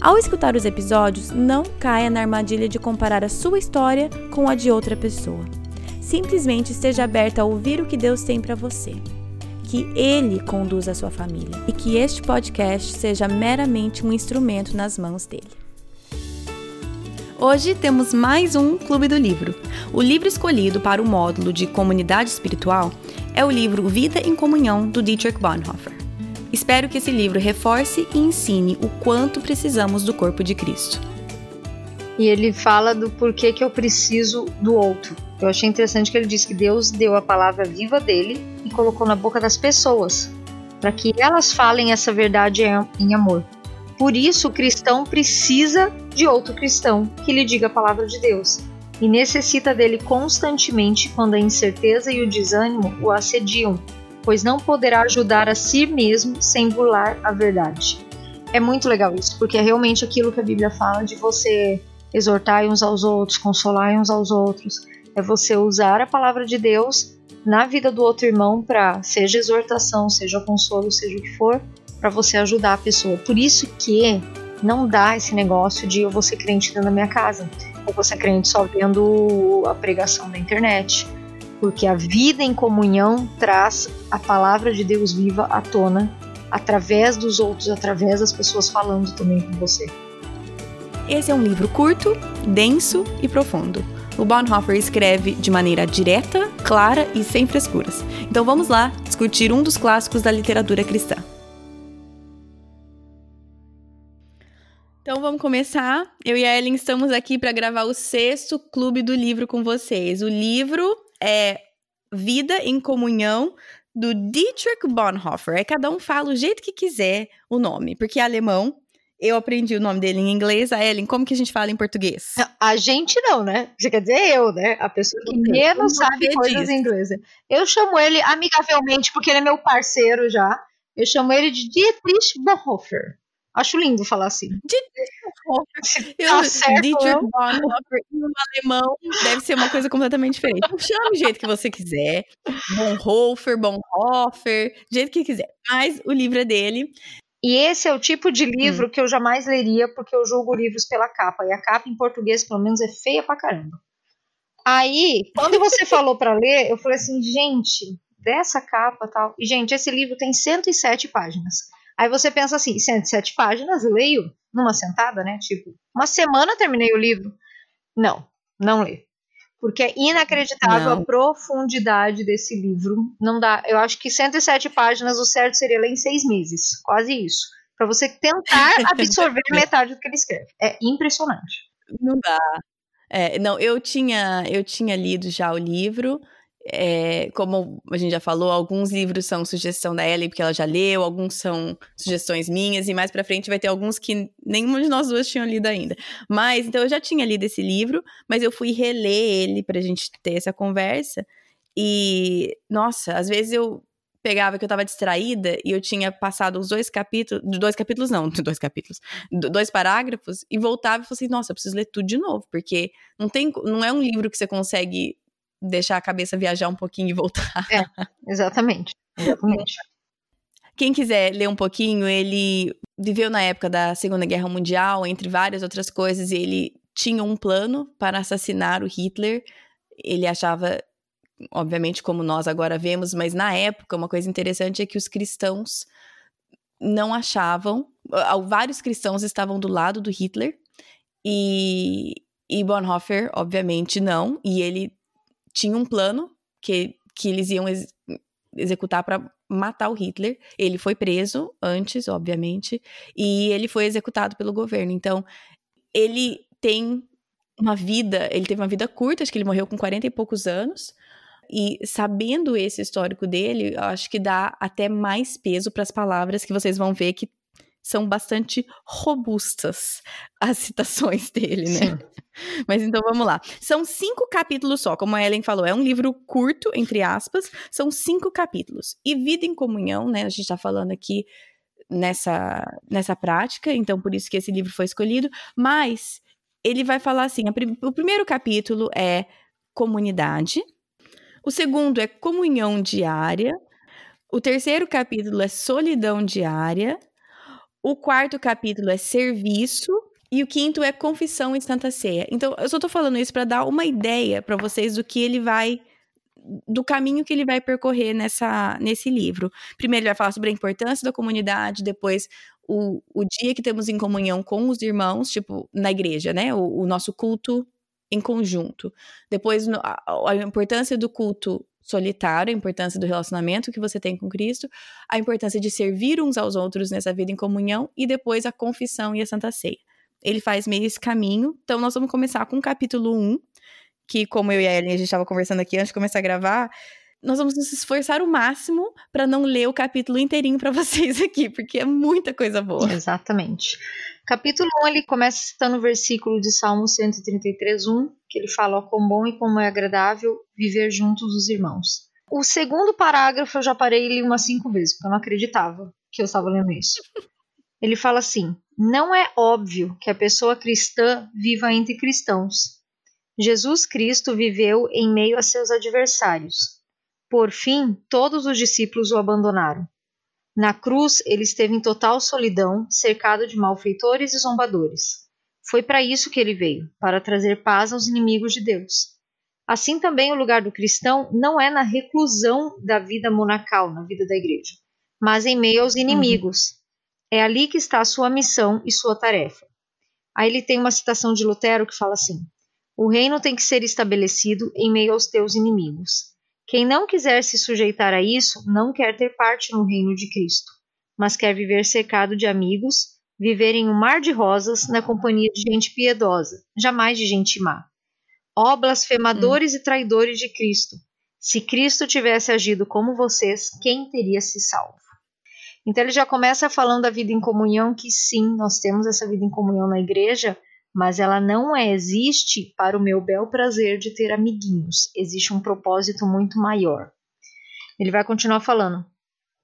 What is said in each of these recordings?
Ao escutar os episódios, não caia na armadilha de comparar a sua história com a de outra pessoa. Simplesmente esteja aberta a ouvir o que Deus tem para você. Que Ele conduza a sua família e que este podcast seja meramente um instrumento nas mãos dele. Hoje temos mais um Clube do Livro. O livro escolhido para o módulo de Comunidade Espiritual é o livro Vida em Comunhão, do Dietrich Bonhoeffer. Espero que esse livro reforce e ensine o quanto precisamos do corpo de Cristo. E ele fala do porquê que eu preciso do outro. Eu achei interessante que ele diz que Deus deu a palavra viva dele e colocou na boca das pessoas, para que elas falem essa verdade em amor. Por isso, o cristão precisa de outro cristão que lhe diga a palavra de Deus e necessita dele constantemente quando a incerteza e o desânimo o assediam, pois não poderá ajudar a si mesmo sem burlar a verdade. É muito legal isso, porque é realmente aquilo que a Bíblia fala de você exortar uns aos outros, consolar uns aos outros. É você usar a palavra de Deus na vida do outro irmão para seja exortação, seja consolo, seja o que for, para você ajudar a pessoa. Por isso que não dá esse negócio de eu vou ser crente dentro da minha casa, ou vou ser crente só vendo a pregação da internet. Porque a vida em comunhão traz a palavra de Deus viva à tona através dos outros, através das pessoas falando também com você. Esse é um livro curto, denso e profundo. O Bonhoeffer escreve de maneira direta, clara e sem frescuras. Então vamos lá discutir um dos clássicos da literatura cristã. Então vamos começar. Eu e a Ellen estamos aqui para gravar o sexto clube do livro com vocês. O livro é Vida em Comunhão do Dietrich Bonhoeffer. É cada um fala o jeito que quiser o nome, porque é alemão. Eu aprendi o nome dele em inglês. A Ellen, como que a gente fala em português? A gente não, né? Você quer dizer eu, né? A pessoa que menos sabe coisas diz? em inglês. Eu chamo ele amigavelmente, porque ele é meu parceiro já. Eu chamo ele de Dietrich Bonhoeffer. Acho lindo falar assim. Dietrich tá Bonhoeffer em um alemão deve ser uma coisa completamente diferente. Então, chame do jeito que você quiser. Bonhoeffer, Bonhoeffer, do jeito que quiser. Mas o livro é dele. E esse é o tipo de livro hum. que eu jamais leria, porque eu julgo livros pela capa. E a capa em português, pelo menos, é feia pra caramba. Aí, quando você falou para ler, eu falei assim, gente, dessa capa tal. E, gente, esse livro tem 107 páginas. Aí você pensa assim, 107 páginas, leio numa sentada, né? Tipo, uma semana terminei o livro. Não, não lê. Porque é inacreditável não. a profundidade desse livro. Não dá. Eu acho que 107 páginas, o certo seria ler em seis meses. Quase isso. Para você tentar absorver metade do que ele escreve. É impressionante. Não dá. É, não, eu tinha, eu tinha lido já o livro. É, como a gente já falou, alguns livros são sugestão da Ellie, porque ela já leu, alguns são sugestões minhas, e mais pra frente vai ter alguns que nenhuma de nós duas tinham lido ainda. Mas, então eu já tinha lido esse livro, mas eu fui reler ele pra gente ter essa conversa. E, nossa, às vezes eu pegava que eu tava distraída e eu tinha passado os dois capítulos, dois capítulos não, dois capítulos, dois parágrafos e voltava e falei assim, nossa, eu preciso ler tudo de novo, porque não tem, não é um livro que você consegue deixar a cabeça viajar um pouquinho e voltar. É, exatamente. Exatamente. Quem quiser ler um pouquinho, ele viveu na época da Segunda Guerra Mundial, entre várias outras coisas, e ele tinha um plano para assassinar o Hitler. Ele achava, obviamente, como nós agora vemos, mas na época, uma coisa interessante é que os cristãos não achavam, vários cristãos estavam do lado do Hitler, e, e Bonhoeffer, obviamente, não, e ele tinha um plano que, que eles iam ex executar para matar o Hitler. Ele foi preso antes, obviamente, e ele foi executado pelo governo. Então, ele tem uma vida, ele teve uma vida curta, acho que ele morreu com 40 e poucos anos. E sabendo esse histórico dele, eu acho que dá até mais peso para as palavras que vocês vão ver que são bastante robustas as citações dele, né? Sim. Mas então vamos lá. São cinco capítulos só, como a Ellen falou, é um livro curto, entre aspas, são cinco capítulos. E Vida em Comunhão, né? A gente tá falando aqui nessa, nessa prática, então por isso que esse livro foi escolhido, mas ele vai falar assim: o primeiro capítulo é comunidade, o segundo é comunhão diária, o terceiro capítulo é solidão diária, o quarto capítulo é serviço e o quinto é confissão e santa ceia. Então, eu só tô falando isso para dar uma ideia para vocês do que ele vai do caminho que ele vai percorrer nessa, nesse livro. Primeiro, ele vai falar sobre a importância da comunidade, depois, o, o dia que temos em comunhão com os irmãos, tipo, na igreja, né? O, o nosso culto em conjunto. Depois, a, a importância do culto solitário, a importância do relacionamento que você tem com Cristo, a importância de servir uns aos outros nessa vida em comunhão e depois a confissão e a Santa Ceia. Ele faz meio esse caminho. Então, nós vamos começar com o capítulo 1, que, como eu e a Ellen, a gente estava conversando aqui antes de começar a gravar, nós vamos nos esforçar o máximo para não ler o capítulo inteirinho para vocês aqui, porque é muita coisa boa. Exatamente. Capítulo 1, ele começa citando o versículo de Salmo 133, 1, que ele fala: Ó, quão bom e como é agradável viver juntos os irmãos. O segundo parágrafo eu já parei ele umas cinco vezes, porque eu não acreditava que eu estava lendo isso. Ele fala assim: Não é óbvio que a pessoa cristã viva entre cristãos. Jesus Cristo viveu em meio a seus adversários. Por fim, todos os discípulos o abandonaram. Na cruz, ele esteve em total solidão, cercado de malfeitores e zombadores. Foi para isso que ele veio, para trazer paz aos inimigos de Deus. Assim também o lugar do cristão não é na reclusão da vida monacal, na vida da igreja, mas em meio aos inimigos. Uhum. É ali que está a sua missão e sua tarefa. Aí ele tem uma citação de Lutero que fala assim: O reino tem que ser estabelecido em meio aos teus inimigos. Quem não quiser se sujeitar a isso não quer ter parte no reino de Cristo, mas quer viver cercado de amigos, viver em um mar de rosas na companhia de gente piedosa, jamais de gente má. Ó blasfemadores hum. e traidores de Cristo, se Cristo tivesse agido como vocês, quem teria se salvo? Então ele já começa falando da vida em comunhão, que sim, nós temos essa vida em comunhão na igreja, mas ela não é, existe para o meu bel prazer de ter amiguinhos. Existe um propósito muito maior. Ele vai continuar falando.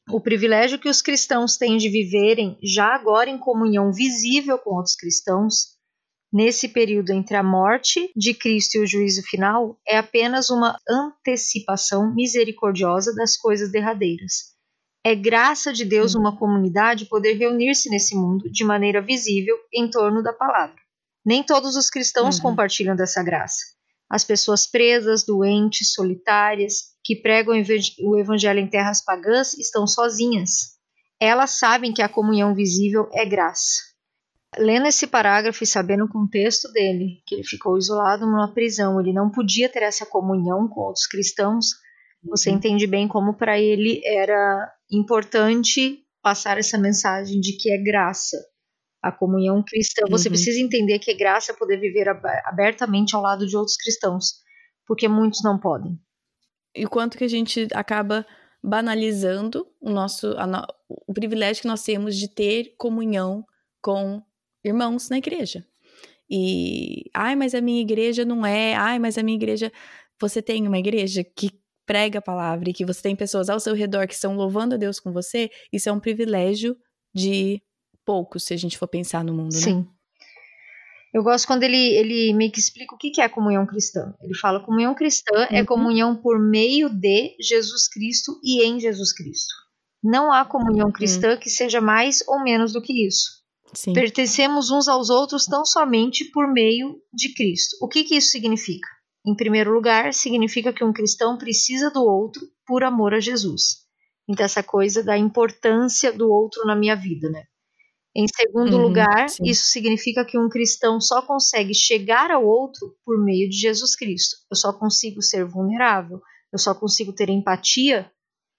O privilégio que os cristãos têm de viverem já agora em comunhão visível com outros cristãos, nesse período entre a morte de Cristo e o juízo final, é apenas uma antecipação misericordiosa das coisas derradeiras. É graça de Deus uma comunidade poder reunir-se nesse mundo de maneira visível em torno da palavra. Nem todos os cristãos uhum. compartilham dessa graça. As pessoas presas, doentes, solitárias, que pregam o evangelho em terras pagãs estão sozinhas. Elas sabem que a comunhão visível é graça. Lendo esse parágrafo e sabendo o contexto dele, que ele ficou isolado numa prisão, ele não podia ter essa comunhão com outros cristãos, você uhum. entende bem como para ele era importante passar essa mensagem de que é graça a comunhão cristã. Você uhum. precisa entender que é graça poder viver abertamente ao lado de outros cristãos, porque muitos não podem. E o quanto que a gente acaba banalizando o nosso no, o privilégio que nós temos de ter comunhão com irmãos na igreja. E ai, mas a minha igreja não é, ai, mas a minha igreja você tem uma igreja que prega a palavra e que você tem pessoas ao seu redor que estão louvando a Deus com você, isso é um privilégio de poucos, se a gente for pensar no mundo, Sim. né? Sim. Eu gosto quando ele, ele meio que explica o que é comunhão cristã. Ele fala: comunhão cristã é uhum. é comunhão por meio de Jesus Cristo e em Jesus Cristo. Não há comunhão cristã uhum. que seja mais ou menos do que isso. Sim. Pertencemos uns aos outros tão somente por meio de Cristo. O que, que isso significa? Em primeiro lugar, significa que um cristão precisa do outro por amor a Jesus. Então, essa coisa da importância do outro na minha vida, né? Em segundo uhum, lugar, sim. isso significa que um cristão só consegue chegar ao outro por meio de Jesus Cristo. Eu só consigo ser vulnerável, eu só consigo ter empatia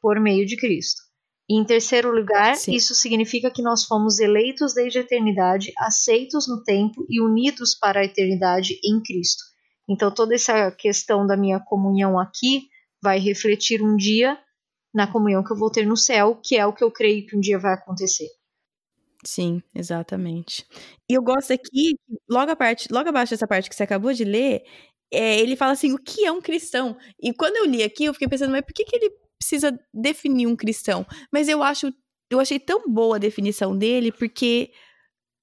por meio de Cristo. E em terceiro lugar, sim. isso significa que nós fomos eleitos desde a eternidade, aceitos no tempo e unidos para a eternidade em Cristo. Então, toda essa questão da minha comunhão aqui vai refletir um dia na comunhão que eu vou ter no céu, que é o que eu creio que um dia vai acontecer. Sim, exatamente. E eu gosto aqui, logo, a parte, logo abaixo dessa parte que você acabou de ler, é, ele fala assim: o que é um cristão? E quando eu li aqui, eu fiquei pensando, mas por que, que ele precisa definir um cristão? Mas eu acho, eu achei tão boa a definição dele, porque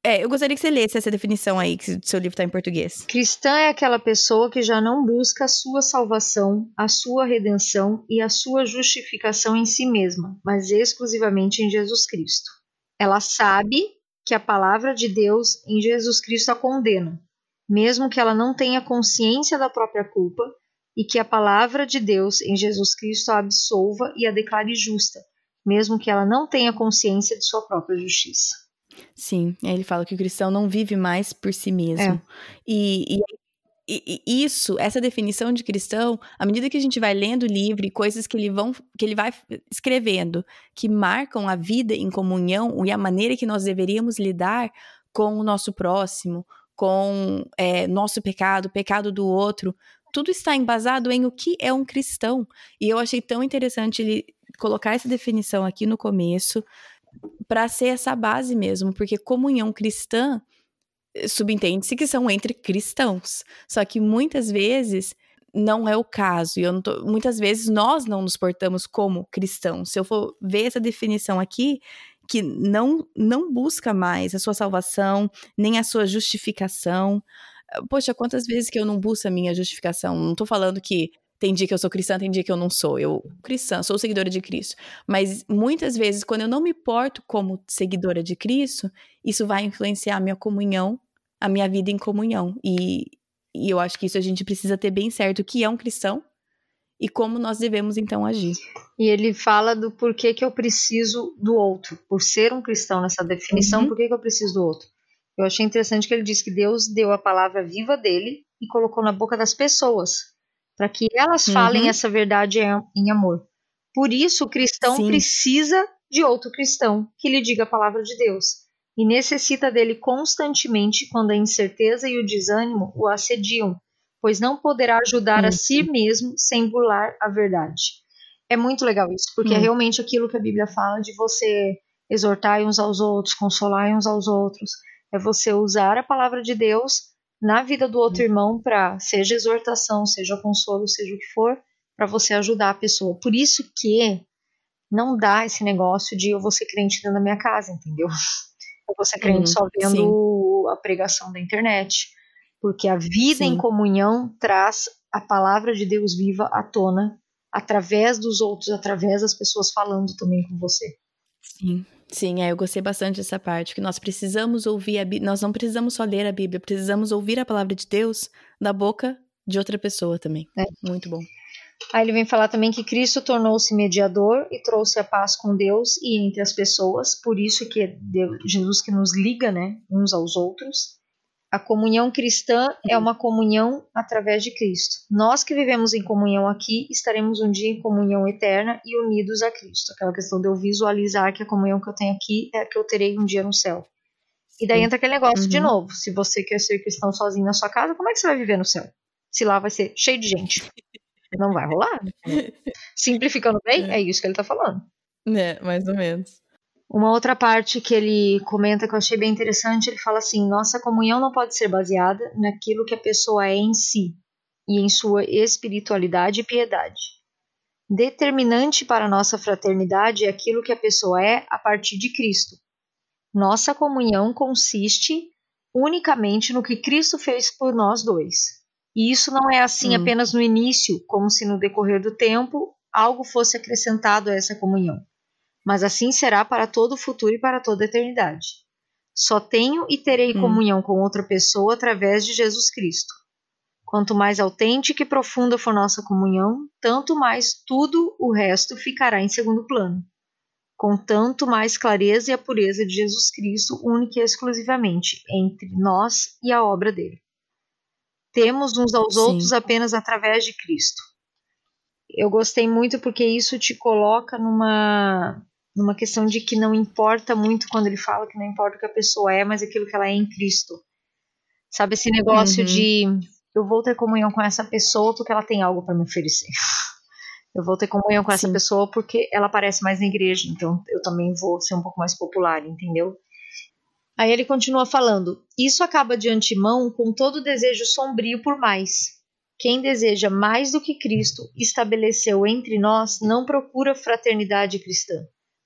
é, eu gostaria que você lesse essa definição aí, que seu livro está em português. Cristã é aquela pessoa que já não busca a sua salvação, a sua redenção e a sua justificação em si mesma, mas exclusivamente em Jesus Cristo. Ela sabe que a palavra de Deus em Jesus Cristo a condena, mesmo que ela não tenha consciência da própria culpa, e que a palavra de Deus em Jesus Cristo a absolva e a declare justa, mesmo que ela não tenha consciência de sua própria justiça. Sim, ele fala que o cristão não vive mais por si mesmo. É. E, e, e, isso, essa definição de cristão, à medida que a gente vai lendo o livro e coisas que ele, vão, que ele vai escrevendo, que marcam a vida em comunhão e a maneira que nós deveríamos lidar com o nosso próximo, com é, nosso pecado, pecado do outro, tudo está embasado em o que é um cristão. E eu achei tão interessante ele colocar essa definição aqui no começo, para ser essa base mesmo, porque comunhão cristã subentende-se que são entre cristãos. Só que muitas vezes não é o caso. E tô, muitas vezes nós não nos portamos como cristãos. Se eu for ver essa definição aqui, que não não busca mais a sua salvação, nem a sua justificação. Poxa, quantas vezes que eu não busco a minha justificação? Não tô falando que tem dia que eu sou cristã, tem dia que eu não sou. Eu, cristã, sou seguidora de Cristo. Mas muitas vezes, quando eu não me porto como seguidora de Cristo, isso vai influenciar a minha comunhão, a minha vida em comunhão. E, e eu acho que isso a gente precisa ter bem certo o que é um cristão e como nós devemos então agir. E ele fala do porquê que eu preciso do outro. Por ser um cristão nessa definição, uhum. por que, que eu preciso do outro? Eu achei interessante que ele diz que Deus deu a palavra viva dele e colocou na boca das pessoas para que elas falem uhum. essa verdade em amor. Por isso, o cristão Sim. precisa de outro cristão que lhe diga a palavra de Deus e necessita dele constantemente quando a incerteza e o desânimo o assediam, pois não poderá ajudar uhum. a si mesmo sem burlar a verdade. É muito legal isso, porque uhum. é realmente aquilo que a Bíblia fala de você exortar uns aos outros, consolar uns aos outros, é você usar a palavra de Deus na vida do outro irmão para seja exortação, seja consolo, seja o que for, para você ajudar a pessoa. Por isso que não dá esse negócio de eu vou ser crente dentro da minha casa, entendeu? Eu vou ser crente uhum, só vendo sim. a pregação da internet. Porque a vida sim. em comunhão traz a palavra de Deus viva à tona através dos outros, através das pessoas falando também com você. Sim. Sim, é, eu gostei bastante dessa parte, que nós precisamos ouvir a Bíblia, nós não precisamos só ler a Bíblia, precisamos ouvir a palavra de Deus da boca de outra pessoa também. É. Muito bom. Aí ele vem falar também que Cristo tornou-se mediador e trouxe a paz com Deus e entre as pessoas, por isso que é Deus, Jesus que nos liga, né, uns aos outros. A comunhão cristã é uma comunhão através de Cristo. Nós que vivemos em comunhão aqui estaremos um dia em comunhão eterna e unidos a Cristo. Aquela questão de eu visualizar que a comunhão que eu tenho aqui é a que eu terei um dia no céu. E daí entra aquele negócio uhum. de novo. Se você quer ser cristão sozinho na sua casa, como é que você vai viver no céu? Se lá vai ser cheio de gente. Não vai rolar. Simplificando bem, é, é isso que ele está falando. É, mais ou menos. Uma outra parte que ele comenta que eu achei bem interessante, ele fala assim: nossa comunhão não pode ser baseada naquilo que a pessoa é em si e em sua espiritualidade e piedade. Determinante para nossa fraternidade é aquilo que a pessoa é a partir de Cristo. Nossa comunhão consiste unicamente no que Cristo fez por nós dois. E isso não é assim hum. apenas no início, como se no decorrer do tempo algo fosse acrescentado a essa comunhão mas assim será para todo o futuro e para toda a eternidade. Só tenho e terei hum. comunhão com outra pessoa através de Jesus Cristo. Quanto mais autêntica e profunda for nossa comunhão, tanto mais tudo o resto ficará em segundo plano. Com tanto mais clareza e a pureza de Jesus Cristo, única e exclusivamente entre nós e a obra dele. Temos uns aos Sim. outros apenas através de Cristo. Eu gostei muito porque isso te coloca numa numa questão de que não importa muito quando ele fala que não importa o que a pessoa é, mas aquilo que ela é em Cristo. Sabe esse negócio uhum. de eu vou ter comunhão com essa pessoa porque ela tem algo para me oferecer. Eu vou ter comunhão com essa pessoa porque ela aparece mais na igreja, então eu também vou ser um pouco mais popular, entendeu? Aí ele continua falando: Isso acaba de antemão com todo desejo sombrio por mais. Quem deseja mais do que Cristo estabeleceu entre nós não procura fraternidade cristã.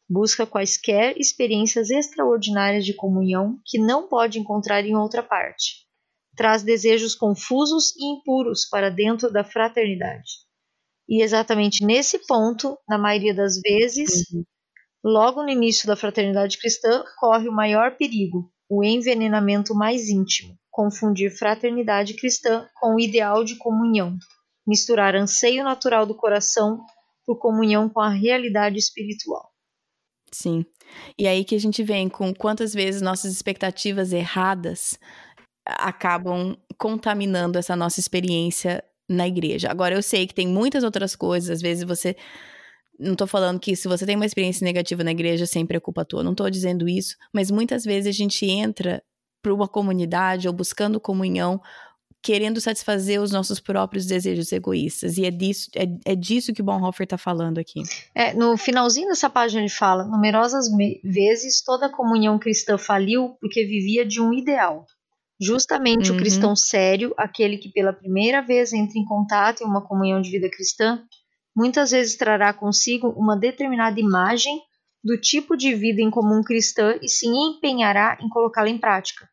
Busca quaisquer experiências extraordinárias de comunhão que não pode encontrar em outra parte. Traz desejos confusos e impuros para dentro da fraternidade. E exatamente nesse ponto, na maioria das vezes, uhum. Logo no início da fraternidade cristã, corre o maior perigo, o envenenamento mais íntimo, confundir fraternidade cristã com o ideal de comunhão, misturar anseio natural do coração por comunhão com a realidade espiritual. Sim. E aí que a gente vem com quantas vezes nossas expectativas erradas acabam contaminando essa nossa experiência na igreja. Agora, eu sei que tem muitas outras coisas, às vezes você. Não tô falando que se você tem uma experiência negativa na igreja, sempre é culpa tua. Não tô dizendo isso, mas muitas vezes a gente entra para uma comunidade ou buscando comunhão querendo satisfazer os nossos próprios desejos egoístas. E é disso, é, é disso que Bonhoeffer está falando aqui. É, no finalzinho dessa página ele fala: numerosas vezes toda comunhão cristã faliu porque vivia de um ideal. Justamente uhum. o cristão sério, aquele que pela primeira vez entra em contato em uma comunhão de vida cristã, muitas vezes trará consigo uma determinada imagem do tipo de vida em comum cristã e se empenhará em colocá-la em prática.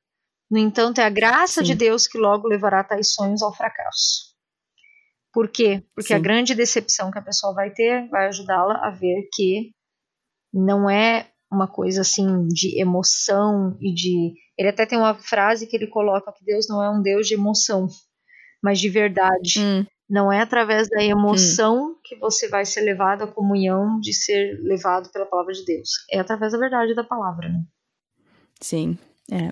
No entanto, é a graça Sim. de Deus que logo levará tais sonhos ao fracasso. Por quê? Porque Sim. a grande decepção que a pessoa vai ter vai ajudá-la a ver que não é uma coisa assim de emoção e de. Ele até tem uma frase que ele coloca que Deus não é um Deus de emoção, mas de verdade. Hum. Não é através da emoção hum. que você vai ser levado à comunhão de ser levado pela palavra de Deus. É através da verdade da palavra, né? Sim, é.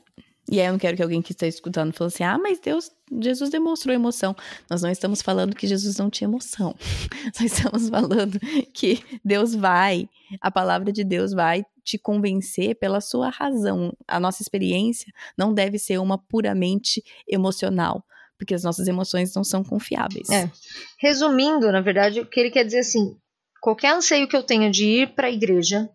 E aí eu não quero que alguém que está escutando fale assim: ah, mas Deus, Jesus demonstrou emoção. Nós não estamos falando que Jesus não tinha emoção. Nós estamos falando que Deus vai, a palavra de Deus vai te convencer pela sua razão. A nossa experiência não deve ser uma puramente emocional, porque as nossas emoções não são confiáveis. É. Resumindo, na verdade, o que ele quer dizer assim: qualquer anseio que eu tenha de ir para a igreja,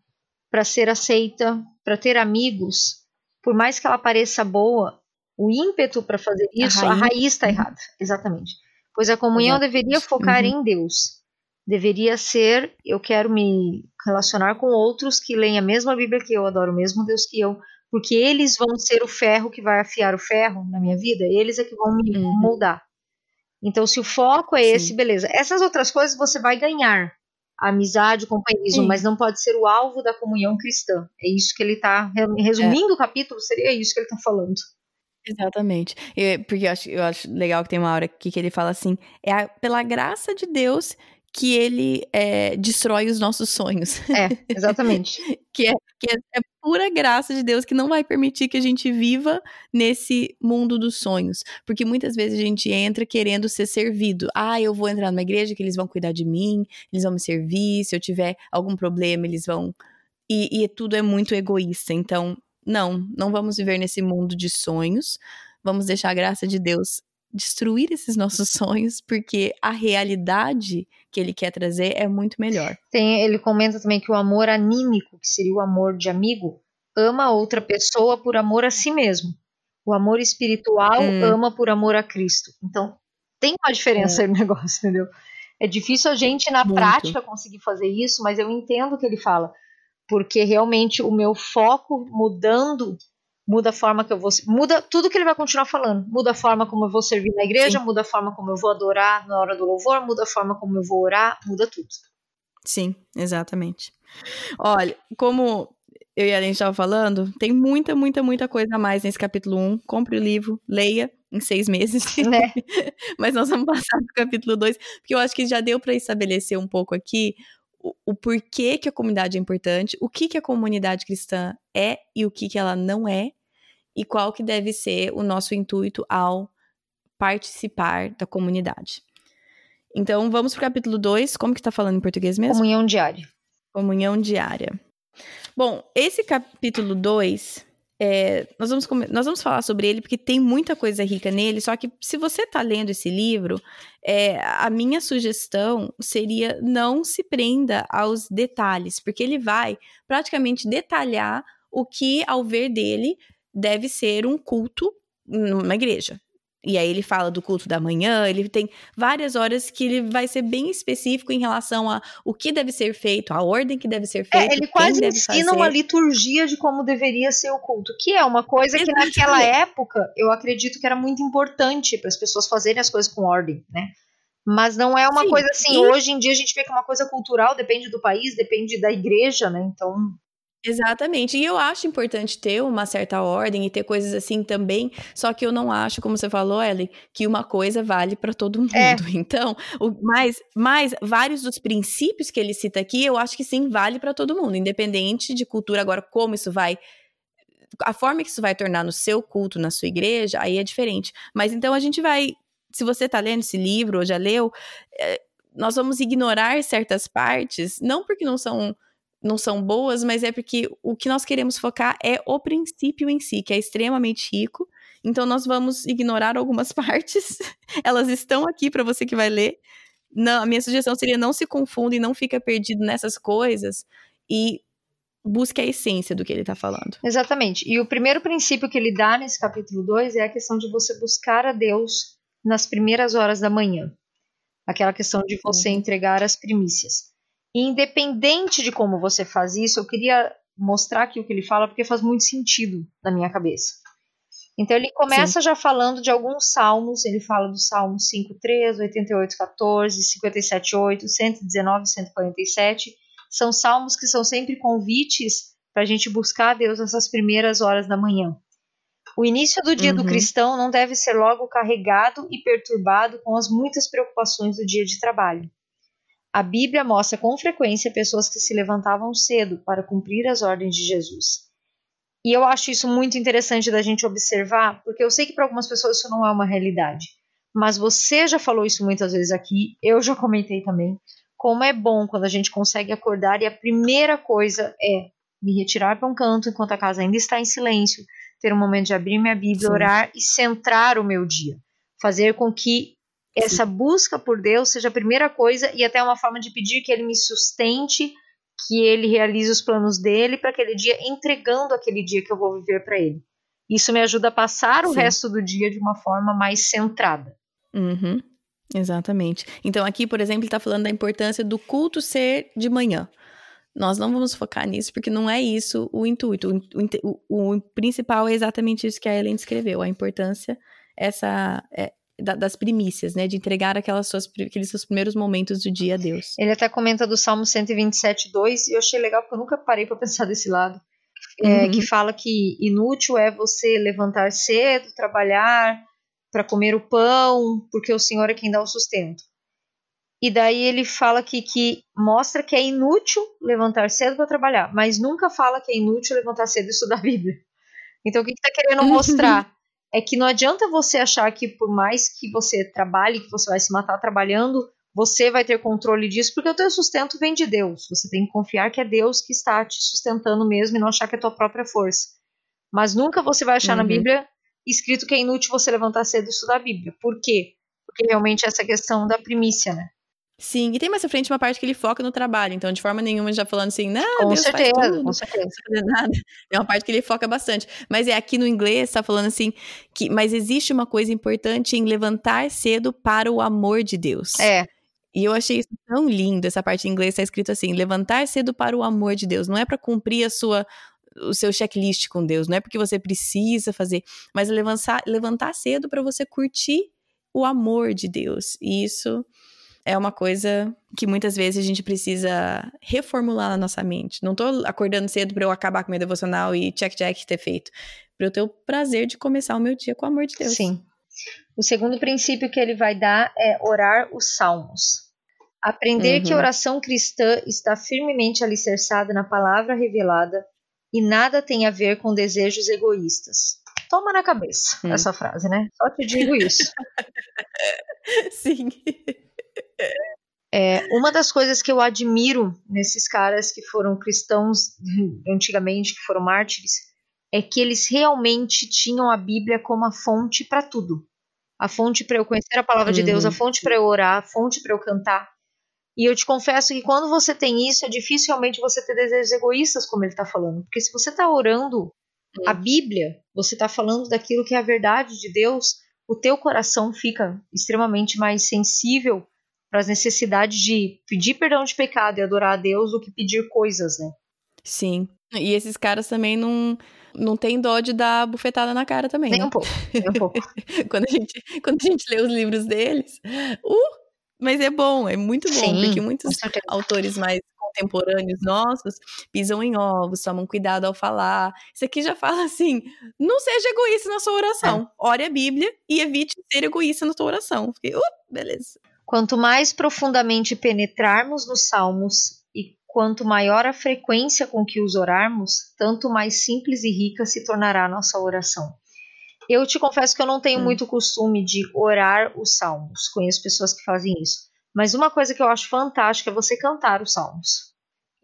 para ser aceita, para ter amigos, por mais que ela pareça boa, o ímpeto para fazer isso, a raiz está errada. Exatamente. Pois a comunhão Exato. deveria focar uhum. em Deus. Deveria ser, eu quero me relacionar com outros que leem a mesma Bíblia que eu, adoram o mesmo Deus que eu, porque eles vão ser o ferro que vai afiar o ferro na minha vida, eles é que vão me uhum. moldar. Então, se o foco é Sim. esse, beleza. Essas outras coisas você vai ganhar, a amizade, o companheirismo, Sim. mas não pode ser o alvo da comunhão cristã. É isso que ele está resumindo é. o capítulo, seria isso que ele está falando. Exatamente. Eu, porque eu acho, eu acho legal que tem uma hora aqui que ele fala assim: é a, pela graça de Deus que ele é, destrói os nossos sonhos. É, exatamente. que é, que é, é, pura graça de Deus que não vai permitir que a gente viva nesse mundo dos sonhos. Porque muitas vezes a gente entra querendo ser servido. Ah, eu vou entrar numa igreja que eles vão cuidar de mim, eles vão me servir, se eu tiver algum problema, eles vão. E, e tudo é muito egoísta. Então, não, não vamos viver nesse mundo de sonhos. Vamos deixar a graça de Deus destruir esses nossos sonhos, porque a realidade que ele quer trazer é muito melhor. Tem, ele comenta também que o amor anímico, que seria o amor de amigo, ama outra pessoa por amor a si mesmo. O amor espiritual hum. ama por amor a Cristo. Então, tem uma diferença é. no negócio, entendeu? É difícil a gente, na muito. prática, conseguir fazer isso, mas eu entendo o que ele fala. Porque realmente o meu foco mudando muda a forma que eu vou. Muda tudo que ele vai continuar falando. Muda a forma como eu vou servir na igreja, Sim. muda a forma como eu vou adorar na hora do louvor, muda a forma como eu vou orar, muda tudo. Sim, exatamente. Olha, como eu e a gente estava falando, tem muita, muita, muita coisa a mais nesse capítulo 1. Compre o livro, leia em seis meses. Né? Mas nós vamos passar para o capítulo 2, porque eu acho que já deu para estabelecer um pouco aqui o, o, porquê que a comunidade é importante, o que, que a comunidade cristã é e o que, que ela não é, e qual que deve ser o nosso intuito ao participar da comunidade. Então, vamos para o capítulo 2. Como que está falando em português mesmo? Comunhão diária. Comunhão diária. Bom, esse capítulo 2, é, nós, vamos, nós vamos falar sobre ele porque tem muita coisa rica nele, só que se você está lendo esse livro, é, a minha sugestão seria não se prenda aos detalhes, porque ele vai praticamente detalhar o que, ao ver dele, deve ser um culto numa igreja. E aí ele fala do culto da manhã, ele tem várias horas que ele vai ser bem específico em relação a o que deve ser feito, a ordem que deve ser feita. É, ele quase ensina uma liturgia de como deveria ser o culto, que é uma coisa que naquela época eu acredito que era muito importante para as pessoas fazerem as coisas com ordem, né? Mas não é uma Sim, coisa assim, e... hoje em dia a gente vê que é uma coisa cultural, depende do país, depende da igreja, né? Então Exatamente. E eu acho importante ter uma certa ordem e ter coisas assim também. Só que eu não acho, como você falou, Ellen, que uma coisa vale para todo mundo. É. Então, o, mas, mas vários dos princípios que ele cita aqui, eu acho que sim, vale para todo mundo, independente de cultura. Agora, como isso vai a forma que isso vai tornar no seu culto, na sua igreja, aí é diferente. Mas então a gente vai, se você está lendo esse livro ou já leu, é, nós vamos ignorar certas partes, não porque não são não são boas, mas é porque o que nós queremos focar é o princípio em si, que é extremamente rico. Então nós vamos ignorar algumas partes. Elas estão aqui para você que vai ler. Não, a minha sugestão seria não se confunda e não fica perdido nessas coisas e busque a essência do que ele está falando. Exatamente. E o primeiro princípio que ele dá nesse capítulo 2 é a questão de você buscar a Deus nas primeiras horas da manhã. Aquela questão de você entregar as primícias. E independente de como você faz isso, eu queria mostrar aqui o que ele fala porque faz muito sentido na minha cabeça. Então ele começa Sim. já falando de alguns salmos, ele fala do Salmo 5:3, 88:14, 57:8, 119, 147. São salmos que são sempre convites para a gente buscar a Deus nessas primeiras horas da manhã. O início do dia uhum. do cristão não deve ser logo carregado e perturbado com as muitas preocupações do dia de trabalho. A Bíblia mostra com frequência pessoas que se levantavam cedo para cumprir as ordens de Jesus. E eu acho isso muito interessante da gente observar, porque eu sei que para algumas pessoas isso não é uma realidade. Mas você já falou isso muitas vezes aqui, eu já comentei também. Como é bom quando a gente consegue acordar e a primeira coisa é me retirar para um canto enquanto a casa ainda está em silêncio, ter um momento de abrir minha Bíblia, Sim. orar e centrar o meu dia. Fazer com que essa busca por Deus seja a primeira coisa e até uma forma de pedir que ele me sustente, que ele realize os planos dele para aquele dia, entregando aquele dia que eu vou viver para ele. Isso me ajuda a passar o resto do dia de uma forma mais centrada. Uhum, exatamente. Então, aqui, por exemplo, ele está falando da importância do culto ser de manhã. Nós não vamos focar nisso, porque não é isso o intuito. O, o, o principal é exatamente isso que a Ellen descreveu, a importância, essa, é, da, das primícias, né? De entregar aquelas suas, aqueles seus primeiros momentos do dia a Deus. Ele até comenta do Salmo 127, 2, e eu achei legal porque eu nunca parei para pensar desse lado. É, uhum. Que fala que inútil é você levantar cedo, trabalhar para comer o pão, porque o Senhor é quem dá o sustento. E daí ele fala que, que mostra que é inútil levantar cedo para trabalhar, mas nunca fala que é inútil levantar cedo e estudar a Bíblia. Então o que está que tá querendo mostrar? É que não adianta você achar que por mais que você trabalhe, que você vai se matar trabalhando, você vai ter controle disso, porque o teu sustento vem de Deus. Você tem que confiar que é Deus que está te sustentando mesmo e não achar que é a tua própria força. Mas nunca você vai achar uhum. na Bíblia escrito que é inútil você levantar cedo e estudar a Bíblia. Por quê? Porque realmente essa questão da primícia, né? Sim, e tem mais à frente uma parte que ele foca no trabalho, então de forma nenhuma já falando assim, não, com Deus certeza, faz tudo, com certeza. Não nada. É uma parte que ele foca bastante. Mas é aqui no inglês, tá falando assim, que mas existe uma coisa importante em levantar cedo para o amor de Deus. É. E eu achei isso tão lindo, essa parte em inglês está escrito assim, levantar cedo para o amor de Deus. Não é para cumprir a sua o seu checklist com Deus, não é porque você precisa fazer, mas levantar, levantar cedo para você curtir o amor de Deus. E isso é uma coisa que muitas vezes a gente precisa reformular na nossa mente. Não tô acordando cedo para eu acabar com meu devocional e check check ter feito, para eu ter o prazer de começar o meu dia com o amor de Deus. Sim. O segundo princípio que ele vai dar é orar os salmos. Aprender uhum. que a oração cristã está firmemente alicerçada na palavra revelada e nada tem a ver com desejos egoístas. Toma na cabeça hum. essa frase, né? Só te digo isso. Sim. É, uma das coisas que eu admiro nesses caras que foram cristãos antigamente, que foram mártires, é que eles realmente tinham a Bíblia como a fonte para tudo. A fonte para eu conhecer a palavra uhum. de Deus, a uhum. fonte para eu orar, a fonte para eu cantar. E eu te confesso que quando você tem isso, é difícil realmente você ter desejos egoístas, como ele está falando. Porque se você está orando A Bíblia, você está falando daquilo que é a verdade de Deus, o teu coração fica extremamente mais sensível para as necessidades de pedir perdão de pecado e adorar a Deus do que pedir coisas, né? Sim. E esses caras também não não tem dó de dar bufetada na cara também. Nem né? um pouco. Nem um pouco. quando, a gente, quando a gente lê os livros deles, uh, mas é bom, é muito bom, Sim, porque muitos autores mais contemporâneos nossos pisam em ovos, tomam cuidado ao falar. Isso aqui já fala assim: não seja egoísta na sua oração. É. Ore a Bíblia e evite ser egoísta na sua oração. Fiquei, uh, beleza. Quanto mais profundamente penetrarmos nos salmos quanto maior a frequência com que os orarmos, tanto mais simples e rica se tornará a nossa oração. Eu te confesso que eu não tenho hum. muito costume de orar os salmos. Conheço pessoas que fazem isso. Mas uma coisa que eu acho fantástica é você cantar os salmos.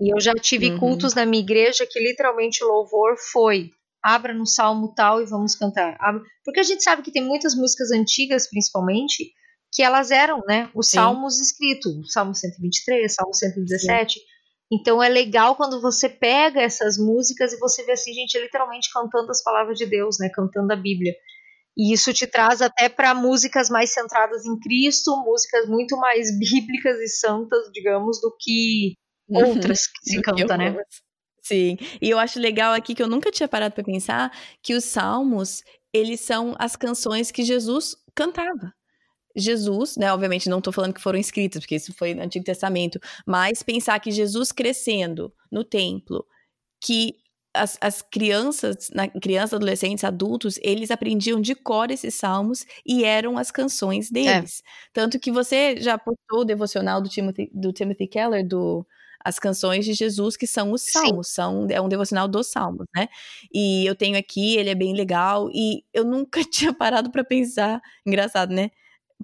E eu já tive uhum. cultos na minha igreja que literalmente o louvor foi abra no salmo tal e vamos cantar. Porque a gente sabe que tem muitas músicas antigas, principalmente, que elas eram, né, os Sim. salmos escritos, Salmo 123, Salmo 117. Sim. Então é legal quando você pega essas músicas e você vê assim, gente, literalmente cantando as palavras de Deus, né? Cantando a Bíblia. E isso te traz até para músicas mais centradas em Cristo, músicas muito mais bíblicas e santas, digamos, do que uhum. outras que se canta, né? Sim. E eu acho legal aqui que eu nunca tinha parado para pensar que os salmos, eles são as canções que Jesus cantava. Jesus, né? Obviamente não estou falando que foram escritas, porque isso foi no Antigo Testamento, mas pensar que Jesus crescendo no templo, que as, as crianças, na, crianças, adolescentes, adultos, eles aprendiam de cor esses salmos e eram as canções é. deles. É. Tanto que você já postou o devocional do Timothy, do Timothy Keller, do as canções de Jesus, que são os salmos, Sim. são, é um devocional dos salmos, né? E eu tenho aqui, ele é bem legal, e eu nunca tinha parado para pensar, engraçado, né?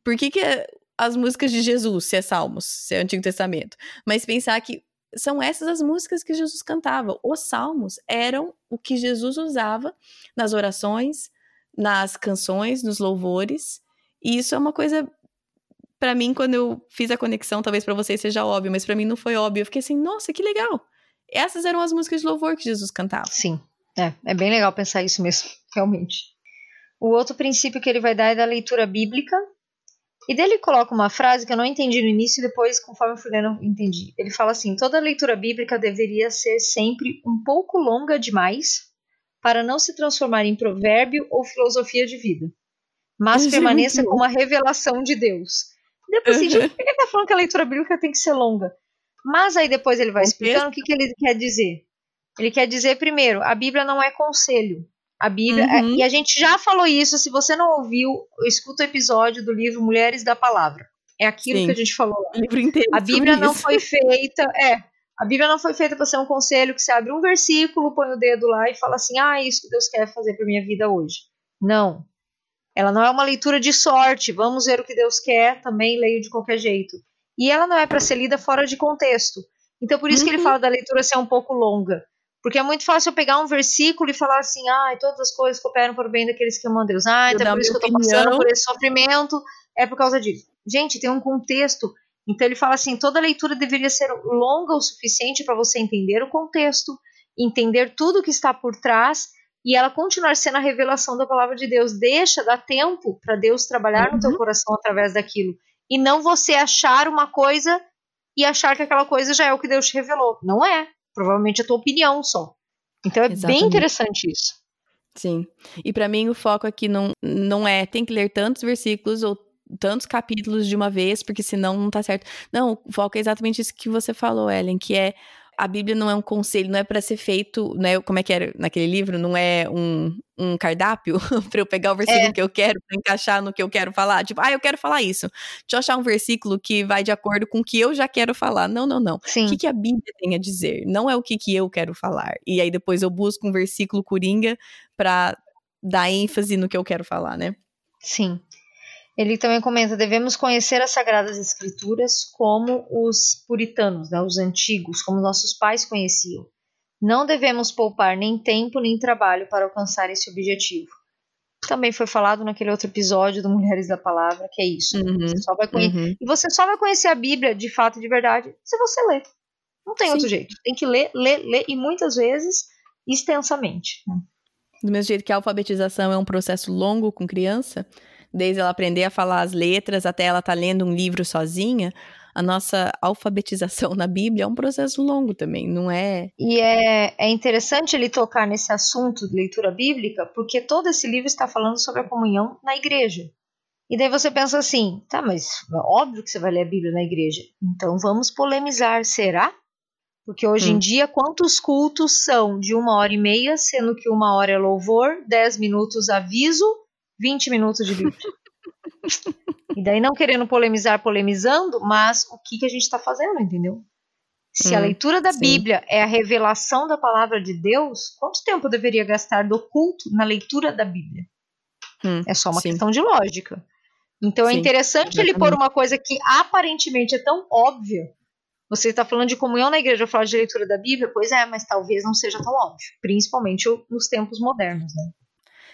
Por que, que é as músicas de Jesus, se é Salmos, se é Antigo Testamento? Mas pensar que são essas as músicas que Jesus cantava. Os salmos eram o que Jesus usava nas orações, nas canções, nos louvores. E isso é uma coisa para mim quando eu fiz a conexão, talvez para vocês seja óbvio, mas para mim não foi óbvio. Eu fiquei assim, nossa, que legal. Essas eram as músicas de louvor que Jesus cantava. Sim. É, é bem legal pensar isso mesmo, realmente. O outro princípio que ele vai dar é da leitura bíblica, e dele coloca uma frase que eu não entendi no início e depois, conforme eu fui lendo, entendi. Ele fala assim: toda leitura bíblica deveria ser sempre um pouco longa demais para não se transformar em provérbio ou filosofia de vida, mas Isso permaneça é como a revelação de Deus. Depois, uhum. assim, por que ele está falando que a leitura bíblica tem que ser longa? Mas aí depois ele vai explicando o que, que ele quer dizer. Ele quer dizer, primeiro, a Bíblia não é conselho, a Bíblia, é, uhum. e a gente já falou isso, se você não ouviu, escuta o episódio do livro Mulheres da Palavra. É aquilo Sim. que a gente falou lá. O livro inteiro a Bíblia não isso. foi feita, é, a Bíblia não foi feita para ser um conselho que você abre um versículo, põe o dedo lá e fala assim: "Ah, isso que Deus quer fazer para minha vida hoje". Não. Ela não é uma leitura de sorte, vamos ver o que Deus quer, também leio de qualquer jeito. E ela não é para ser lida fora de contexto. Então por isso uhum. que ele uhum. fala da leitura ser um pouco longa. Porque é muito fácil eu pegar um versículo e falar assim, ah, todas as coisas cooperam para o bem daqueles que amam a Deus. Ah, então é por isso que eu estou passando por esse sofrimento, é por causa disso. Gente, tem um contexto. Então ele fala assim, toda leitura deveria ser longa o suficiente para você entender o contexto, entender tudo que está por trás e ela continuar sendo a revelação da palavra de Deus. Deixa, dá tempo para Deus trabalhar uhum. no teu uhum. coração através daquilo. E não você achar uma coisa e achar que aquela coisa já é o que Deus te revelou. Não é provavelmente a tua opinião só. Então é Exatamente. bem interessante isso. Sim. E para mim o foco aqui não, não é tem que ler tantos versículos ou tantos capítulos de uma vez, porque senão não tá certo. Não, o foco é exatamente isso que você falou, Ellen, que é a Bíblia não é um conselho, não é para ser feito, né? Como é que era naquele livro? Não é um, um cardápio para eu pegar o versículo é. que eu quero para encaixar no que eu quero falar. Tipo, ah, eu quero falar isso. Deixa eu achar um versículo que vai de acordo com o que eu já quero falar. Não, não, não. Sim. O que, que a Bíblia tem a dizer? Não é o que, que eu quero falar. E aí depois eu busco um versículo coringa para dar ênfase no que eu quero falar, né? Sim. Ele também comenta: devemos conhecer as Sagradas Escrituras como os puritanos, né, os antigos, como nossos pais conheciam. Não devemos poupar nem tempo nem trabalho para alcançar esse objetivo. Também foi falado naquele outro episódio do Mulheres da Palavra, que é isso. Uhum, você só vai uhum. E você só vai conhecer a Bíblia de fato e de verdade se você ler. Não tem Sim. outro jeito. Tem que ler, ler, ler e muitas vezes extensamente. Do mesmo jeito que a alfabetização é um processo longo com criança, desde ela aprender a falar as letras até ela estar tá lendo um livro sozinha, a nossa alfabetização na Bíblia é um processo longo também, não é? E é, é interessante ele tocar nesse assunto de leitura bíblica, porque todo esse livro está falando sobre a comunhão na igreja. E daí você pensa assim, tá, mas óbvio que você vai ler a Bíblia na igreja. Então vamos polemizar, será? Porque hoje hum. em dia, quantos cultos são de uma hora e meia, sendo que uma hora é louvor, dez minutos aviso, vinte minutos de Bíblia? e daí não querendo polemizar, polemizando, mas o que, que a gente está fazendo, entendeu? Se hum, a leitura da sim. Bíblia é a revelação da palavra de Deus, quanto tempo eu deveria gastar do culto na leitura da Bíblia? Hum, é só uma sim. questão de lógica. Então é sim, é interessante exatamente. ele pôr uma coisa que aparentemente é tão óbvia você está falando de comunhão na igreja, falar de leitura da Bíblia? Pois é, mas talvez não seja tão óbvio, principalmente nos tempos modernos, né?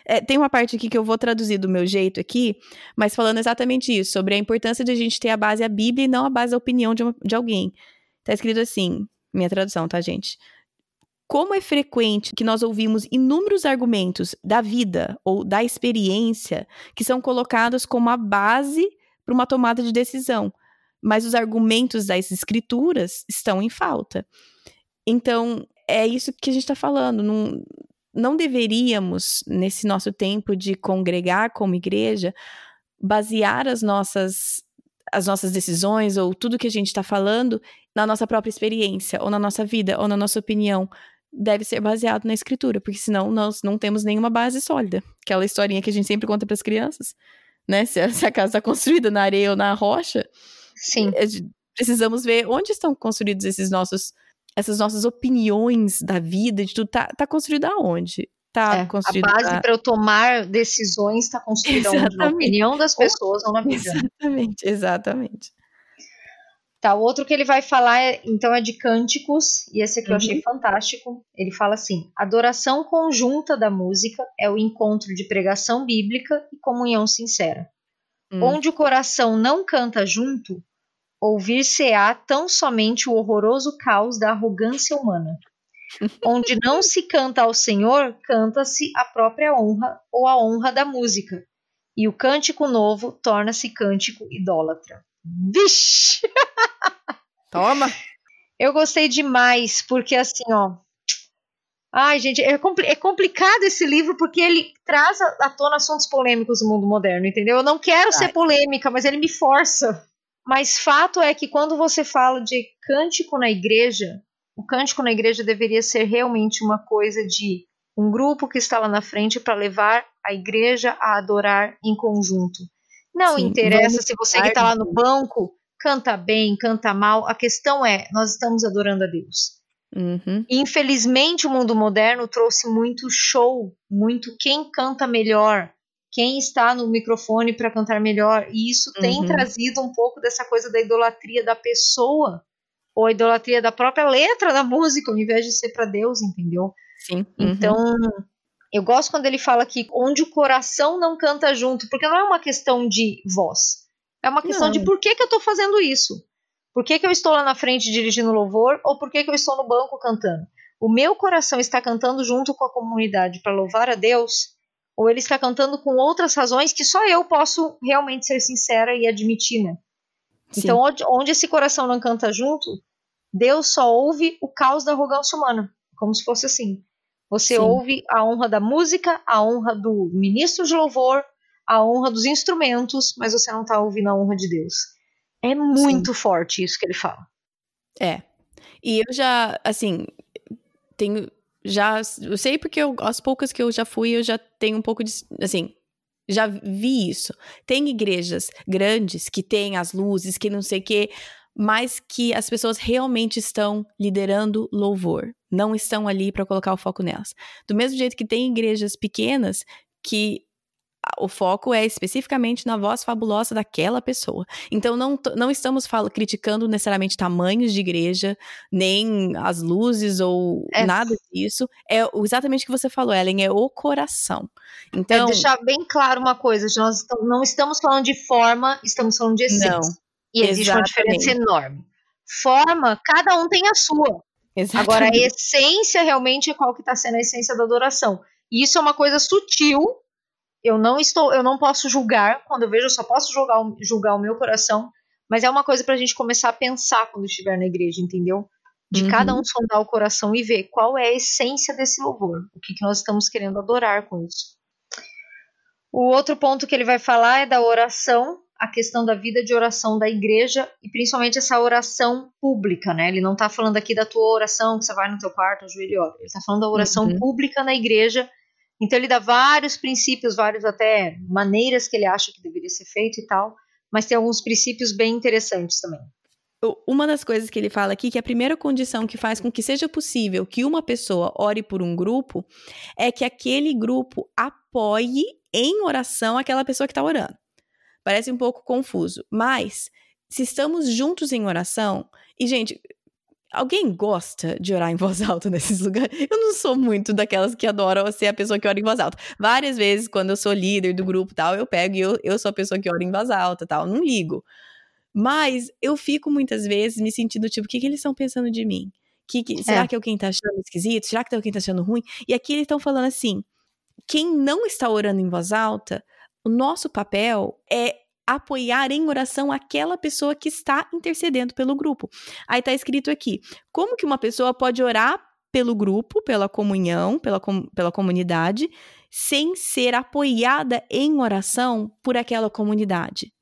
É, tem uma parte aqui que eu vou traduzir do meu jeito aqui, mas falando exatamente isso, sobre a importância de a gente ter a base a Bíblia e não a base da opinião de, uma, de alguém. Tá escrito assim, minha tradução, tá, gente? Como é frequente que nós ouvimos inúmeros argumentos da vida ou da experiência que são colocados como a base para uma tomada de decisão, mas os argumentos das escrituras estão em falta. Então, é isso que a gente está falando. Não, não deveríamos, nesse nosso tempo de congregar como igreja, basear as nossas, as nossas decisões ou tudo que a gente está falando na nossa própria experiência, ou na nossa vida, ou na nossa opinião. Deve ser baseado na escritura, porque senão nós não temos nenhuma base sólida. Aquela historinha que a gente sempre conta para as crianças, né? Se a, casa está construída na areia ou na rocha, Sim. Precisamos ver onde estão construídos esses nossos, essas nossas opiniões da vida, de tudo. Tá, tá construído aonde? Tá é, construído. A base para eu tomar decisões está construída onde? Na opinião das pessoas ou, na Bíblia. Exatamente, exatamente. Tá, o outro que ele vai falar, é, então, é de cânticos, e esse aqui uhum. eu achei fantástico. Ele fala assim: adoração conjunta da música é o encontro de pregação bíblica e comunhão sincera. Hum. Onde o coração não canta junto, ouvir-se-á tão somente o horroroso caos da arrogância humana. Onde não se canta ao Senhor, canta-se a própria honra ou a honra da música. E o cântico novo torna-se cântico idólatra. Vixe! Toma! Eu gostei demais, porque assim, ó, Ai, gente, é, compli é, complicado esse livro porque ele traz à tona assuntos polêmicos do mundo moderno, entendeu? Eu não quero Ai. ser polêmica, mas ele me força. Mas fato é que quando você fala de cântico na igreja, o cântico na igreja deveria ser realmente uma coisa de um grupo que está lá na frente para levar a igreja a adorar em conjunto. Não Sim, interessa se você que está lá no banco canta bem, canta mal, a questão é, nós estamos adorando a Deus. Uhum. Infelizmente, o mundo moderno trouxe muito show, muito quem canta melhor, quem está no microfone para cantar melhor. E isso uhum. tem trazido um pouco dessa coisa da idolatria da pessoa, ou a idolatria da própria letra da música, ao invés de ser para Deus, entendeu? Sim. Uhum. Então, eu gosto quando ele fala que onde o coração não canta junto, porque não é uma questão de voz. É uma questão não. de por que, que eu estou fazendo isso. Por que, que eu estou lá na frente dirigindo louvor ou por que, que eu estou no banco cantando? O meu coração está cantando junto com a comunidade para louvar a Deus ou ele está cantando com outras razões que só eu posso realmente ser sincera e admitir, né? Sim. Então, onde, onde esse coração não canta junto, Deus só ouve o caos da arrogância humana, como se fosse assim. Você Sim. ouve a honra da música, a honra do ministro de louvor, a honra dos instrumentos, mas você não está ouvindo a honra de Deus. É muito Sim. forte isso que ele fala. É. E eu já, assim, tenho. Já. Eu sei porque eu, as poucas que eu já fui, eu já tenho um pouco de. Assim, já vi isso. Tem igrejas grandes que têm as luzes, que não sei o quê, mas que as pessoas realmente estão liderando louvor. Não estão ali para colocar o foco nelas. Do mesmo jeito que tem igrejas pequenas que o foco é especificamente na voz fabulosa daquela pessoa. Então, não, não estamos criticando necessariamente tamanhos de igreja, nem as luzes ou é. nada disso. É exatamente o que você falou, Ellen, é o coração. Então, é deixar bem claro uma coisa: nós não estamos falando de forma, estamos falando de essência. Não, e existe exatamente. uma diferença enorme. Forma, cada um tem a sua. Exatamente. Agora, a essência realmente é qual que está sendo a essência da adoração. E isso é uma coisa sutil. Eu não estou, eu não posso julgar quando eu vejo, eu só posso julgar, julgar o meu coração, mas é uma coisa para a gente começar a pensar quando estiver na igreja, entendeu? De uhum. cada um sondar o coração e ver qual é a essência desse louvor, o que, que nós estamos querendo adorar com isso. O outro ponto que ele vai falar é da oração, a questão da vida de oração da igreja e principalmente essa oração pública, né? Ele não está falando aqui da tua oração que você vai no teu quarto, ajoelha e ora. Ele está falando da oração uhum. pública na igreja. Então ele dá vários princípios, vários até maneiras que ele acha que deveria ser feito e tal, mas tem alguns princípios bem interessantes também uma das coisas que ele fala aqui, que a primeira condição que faz com que seja possível que uma pessoa ore por um grupo, é que aquele grupo apoie em oração aquela pessoa que está orando. Parece um pouco confuso, mas se estamos juntos em oração, e gente, alguém gosta de orar em voz alta nesses lugares? Eu não sou muito daquelas que adoram ser a pessoa que ora em voz alta. Várias vezes, quando eu sou líder do grupo tal, eu pego e eu, eu sou a pessoa que ora em voz alta tal, não ligo. Mas eu fico muitas vezes me sentindo tipo, o que, que eles estão pensando de mim? Que, que, será é. que é alguém tá achando esquisito? Será que tem alguém tá achando ruim? E aqui eles estão falando assim: quem não está orando em voz alta, o nosso papel é apoiar em oração aquela pessoa que está intercedendo pelo grupo. Aí tá escrito aqui: como que uma pessoa pode orar pelo grupo, pela comunhão, pela, com, pela comunidade, sem ser apoiada em oração por aquela comunidade?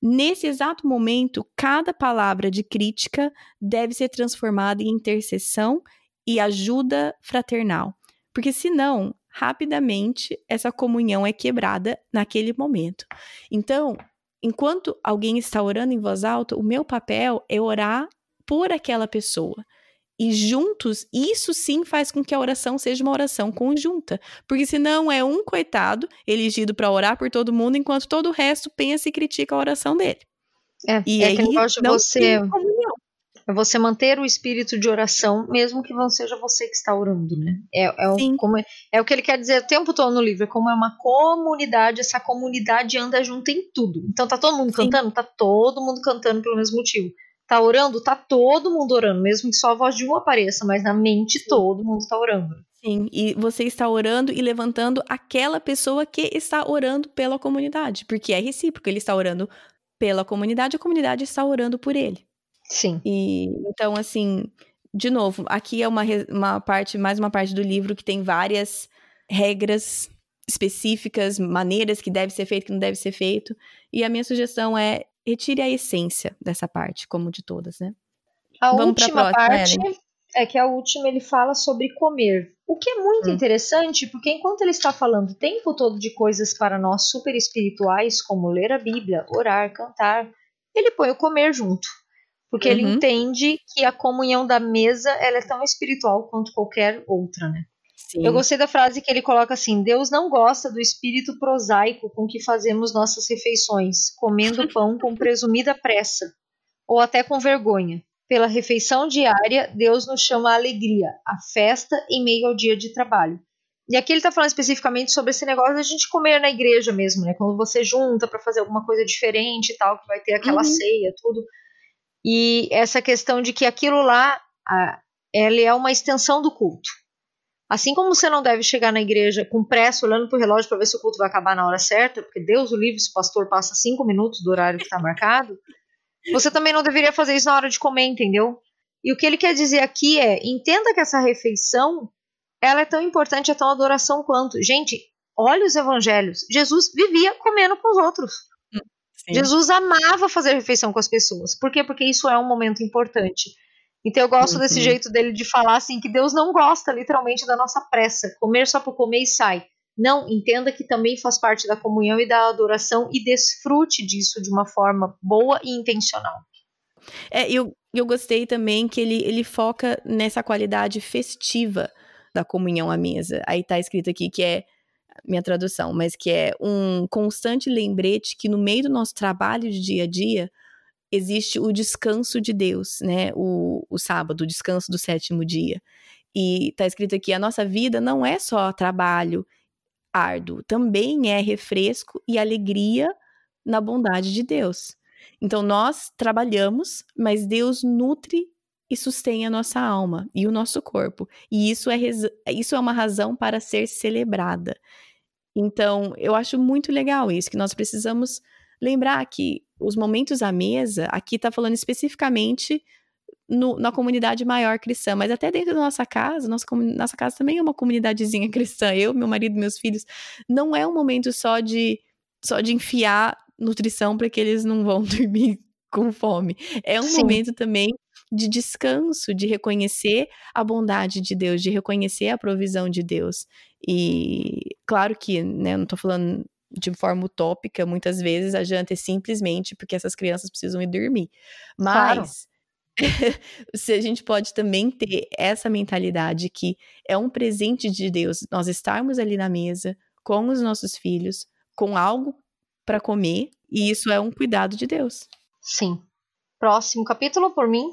Nesse exato momento, cada palavra de crítica deve ser transformada em intercessão e ajuda fraternal. Porque senão, rapidamente, essa comunhão é quebrada naquele momento. Então, enquanto alguém está orando em voz alta, o meu papel é orar por aquela pessoa e juntos, isso sim faz com que a oração seja uma oração conjunta. Porque senão é um coitado elegido para orar por todo mundo, enquanto todo o resto pensa e critica a oração dele. É, e é aí, negócio de você, é você manter o espírito de oração, mesmo que não seja você que está orando, né? É, é, o, como é, é o que ele quer dizer o tempo todo no livro, é como é uma comunidade, essa comunidade anda junto em tudo. Então tá todo mundo Sim. cantando? Tá todo mundo cantando pelo mesmo motivo tá orando, tá todo mundo orando, mesmo que só a voz de um apareça, mas na mente Sim. todo mundo está orando. Sim, e você está orando e levantando aquela pessoa que está orando pela comunidade, porque é recíproco, ele está orando pela comunidade, a comunidade está orando por ele. Sim. E então, assim, de novo, aqui é uma, uma parte, mais uma parte do livro que tem várias regras específicas, maneiras que deve ser feito, que não deve ser feito. E a minha sugestão é retire a essência dessa parte, como de todas, né? A Vamos última próxima, parte Ellen. é que a última ele fala sobre comer. O que é muito hum. interessante, porque enquanto ele está falando o tempo todo de coisas para nós super espirituais, como ler a Bíblia, orar, cantar, ele põe o comer junto. Porque uhum. ele entende que a comunhão da mesa ela é tão espiritual quanto qualquer outra, né? Sim. Eu gostei da frase que ele coloca assim: Deus não gosta do espírito prosaico com que fazemos nossas refeições, comendo pão com presumida pressa, ou até com vergonha. Pela refeição diária, Deus nos chama a alegria, a festa em meio ao dia de trabalho. E aqui ele está falando especificamente sobre esse negócio da gente comer na igreja mesmo, né? Quando você junta para fazer alguma coisa diferente e tal, que vai ter aquela uhum. ceia, tudo. E essa questão de que aquilo lá, a, ela é uma extensão do culto. Assim como você não deve chegar na igreja com pressa, olhando para o relógio para ver se o culto vai acabar na hora certa, porque Deus o livre se o pastor passa cinco minutos do horário que está marcado, você também não deveria fazer isso na hora de comer, entendeu? E o que ele quer dizer aqui é: entenda que essa refeição ela é tão importante, é tão adoração quanto. Gente, olha os evangelhos. Jesus vivia comendo com os outros. Sim. Jesus amava fazer refeição com as pessoas. Por quê? Porque isso é um momento importante. Então eu gosto uhum. desse jeito dele de falar assim que Deus não gosta literalmente da nossa pressa, comer só por comer e sai. Não, entenda que também faz parte da comunhão e da adoração e desfrute disso de uma forma boa e intencional. É, eu, eu gostei também que ele, ele foca nessa qualidade festiva da comunhão à mesa. Aí tá escrito aqui que é minha tradução, mas que é um constante lembrete que no meio do nosso trabalho de dia a dia, existe o descanso de Deus, né? O, o sábado, o descanso do sétimo dia. E está escrito aqui: a nossa vida não é só trabalho árduo, também é refresco e alegria na bondade de Deus. Então nós trabalhamos, mas Deus nutre e sustém a nossa alma e o nosso corpo. E isso é, isso é uma razão para ser celebrada. Então, eu acho muito legal isso, que nós precisamos lembrar que os momentos à mesa, aqui está falando especificamente no, na comunidade maior cristã, mas até dentro da nossa casa, nossa, nossa casa também é uma comunidadezinha cristã. Eu, meu marido, meus filhos, não é um momento só de só de enfiar nutrição para que eles não vão dormir com fome. É um Sim. momento também de descanso, de reconhecer a bondade de Deus, de reconhecer a provisão de Deus. E claro que, né, eu não tô falando de forma utópica, muitas vezes a janta é simplesmente porque essas crianças precisam ir dormir. Mas claro. se a gente pode também ter essa mentalidade que é um presente de Deus nós estarmos ali na mesa com os nossos filhos, com algo para comer, e isso é um cuidado de Deus. Sim. Próximo capítulo por mim.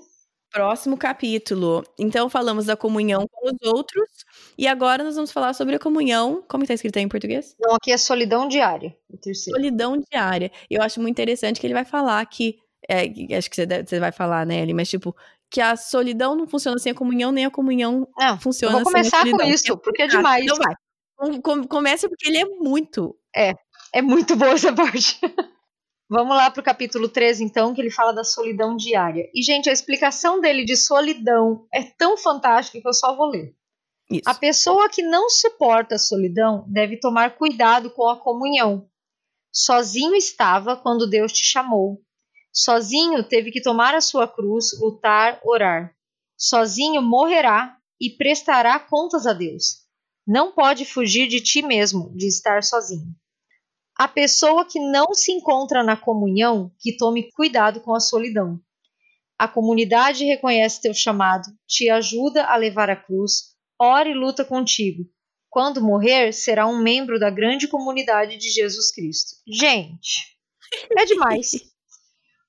Próximo capítulo. Então falamos da comunhão com os outros e agora nós vamos falar sobre a comunhão. Como está escrito aí em português? Não, aqui é solidão diária. Solidão diária. Eu acho muito interessante que ele vai falar que é, acho que você, deve, você vai falar, né, Eli, mas tipo que a solidão não funciona sem a comunhão, nem a comunhão não, funciona sem a solidão. Vou começar com isso, porque é demais. Então vai. Comece porque ele é muito. É, é muito boa essa parte. Vamos lá para o capítulo 13, então, que ele fala da solidão diária. E, gente, a explicação dele de solidão é tão fantástica que eu só vou ler. Isso. A pessoa que não suporta a solidão deve tomar cuidado com a comunhão. Sozinho estava quando Deus te chamou. Sozinho teve que tomar a sua cruz, lutar, orar. Sozinho morrerá e prestará contas a Deus. Não pode fugir de ti mesmo, de estar sozinho. A pessoa que não se encontra na comunhão, que tome cuidado com a solidão. A comunidade reconhece teu chamado, te ajuda a levar a cruz, ora e luta contigo. Quando morrer, será um membro da grande comunidade de Jesus Cristo. Gente, é demais.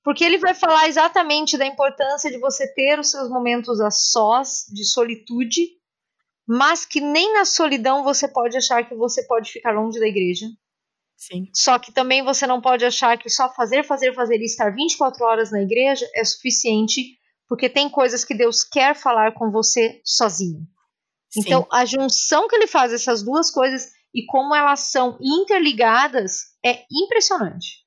Porque ele vai falar exatamente da importância de você ter os seus momentos a sós, de solitude, mas que nem na solidão você pode achar que você pode ficar longe da igreja, Sim. Só que também você não pode achar que só fazer, fazer, fazer e estar 24 horas na igreja é suficiente, porque tem coisas que Deus quer falar com você sozinho. Sim. Então, a junção que ele faz essas duas coisas e como elas são interligadas é impressionante.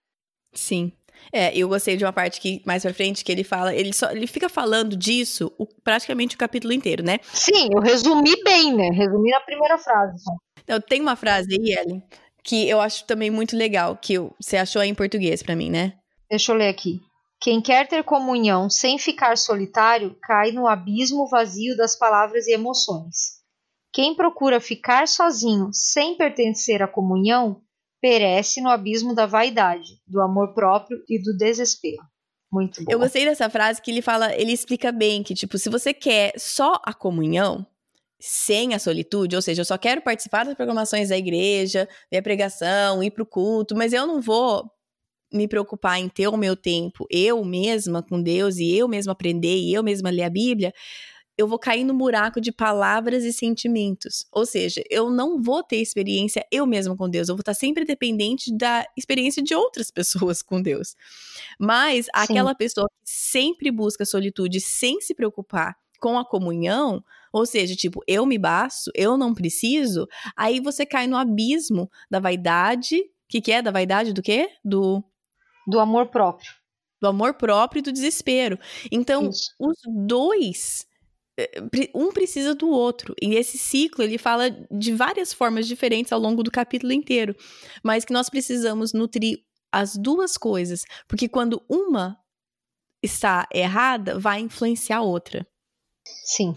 Sim. É, eu gostei de uma parte que mais pra frente que ele fala, ele só ele fica falando disso o, praticamente o capítulo inteiro, né? Sim, eu resumi bem, né? Resumi na primeira frase. Então, tem uma frase aí, Ellen, que eu acho também muito legal, que você achou aí em português para mim, né? Deixa eu ler aqui. Quem quer ter comunhão sem ficar solitário cai no abismo vazio das palavras e emoções. Quem procura ficar sozinho sem pertencer à comunhão perece no abismo da vaidade, do amor próprio e do desespero. Muito bom. Eu gostei dessa frase que ele fala, ele explica bem que tipo, se você quer só a comunhão, sem a solitude, ou seja, eu só quero participar das programações da igreja, ver a pregação, ir para o culto, mas eu não vou me preocupar em ter o meu tempo eu mesma com Deus e eu mesma aprender e eu mesma ler a Bíblia, eu vou cair no buraco de palavras e sentimentos. Ou seja, eu não vou ter experiência eu mesma com Deus, eu vou estar sempre dependente da experiência de outras pessoas com Deus. Mas Sim. aquela pessoa que sempre busca solitude sem se preocupar com a comunhão, ou seja, tipo, eu me basto, eu não preciso, aí você cai no abismo da vaidade. O que, que é? Da vaidade do quê? Do. Do amor próprio. Do amor próprio e do desespero. Então, Isso. os dois eh, um precisa do outro. E esse ciclo, ele fala de várias formas diferentes ao longo do capítulo inteiro, mas que nós precisamos nutrir as duas coisas, porque quando uma está errada, vai influenciar a outra. Sim.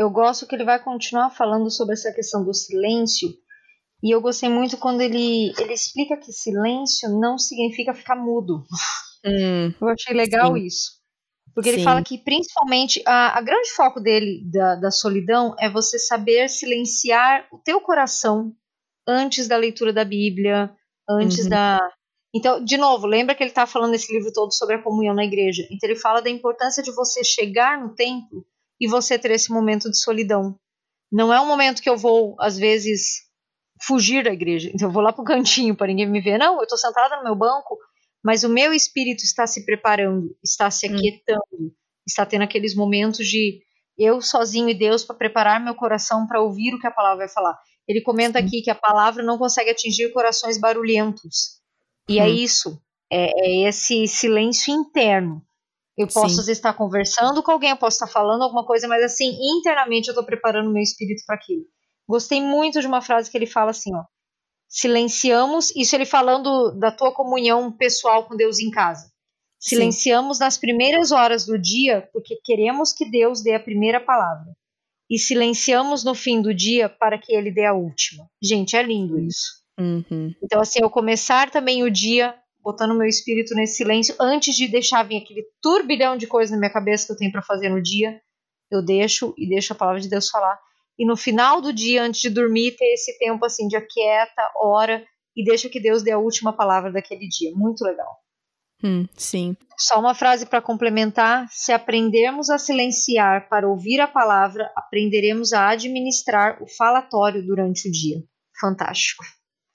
Eu gosto que ele vai continuar falando sobre essa questão do silêncio. E eu gostei muito quando ele, ele explica que silêncio não significa ficar mudo. Hum, eu achei legal sim. isso. Porque sim. ele fala que principalmente a, a grande foco dele da, da solidão é você saber silenciar o teu coração antes da leitura da Bíblia, antes uhum. da. Então, de novo, lembra que ele está falando nesse livro todo sobre a comunhão na igreja. Então ele fala da importância de você chegar no templo e você ter esse momento de solidão. Não é um momento que eu vou, às vezes, fugir da igreja. Então eu vou lá pro cantinho para ninguém me ver. Não, eu estou sentada no meu banco, mas o meu espírito está se preparando, está se hum. aquietando, hum. está tendo aqueles momentos de eu sozinho e Deus para preparar meu coração para ouvir o que a palavra vai falar. Ele comenta aqui que a palavra não consegue atingir corações barulhentos. E é hum. é isso, é, é, esse silêncio interno. Eu posso Sim. às vezes estar conversando com alguém, eu posso estar falando alguma coisa, mas assim, internamente eu estou preparando meu espírito para aquilo. Gostei muito de uma frase que ele fala assim, ó. Silenciamos, isso ele falando da tua comunhão pessoal com Deus em casa. Silenciamos Sim. nas primeiras horas do dia porque queremos que Deus dê a primeira palavra. E silenciamos no fim do dia para que ele dê a última. Gente, é lindo isso. Uhum. Então, assim, eu começar também o dia botando meu espírito nesse silêncio antes de deixar vir aquele turbilhão de coisas na minha cabeça que eu tenho para fazer no dia. Eu deixo e deixo a palavra de Deus falar. E no final do dia, antes de dormir, ter esse tempo assim de aquieta, ora e deixa que Deus dê a última palavra daquele dia. Muito legal. Hum, sim. Só uma frase para complementar: se aprendermos a silenciar para ouvir a palavra, aprenderemos a administrar o falatório durante o dia. Fantástico.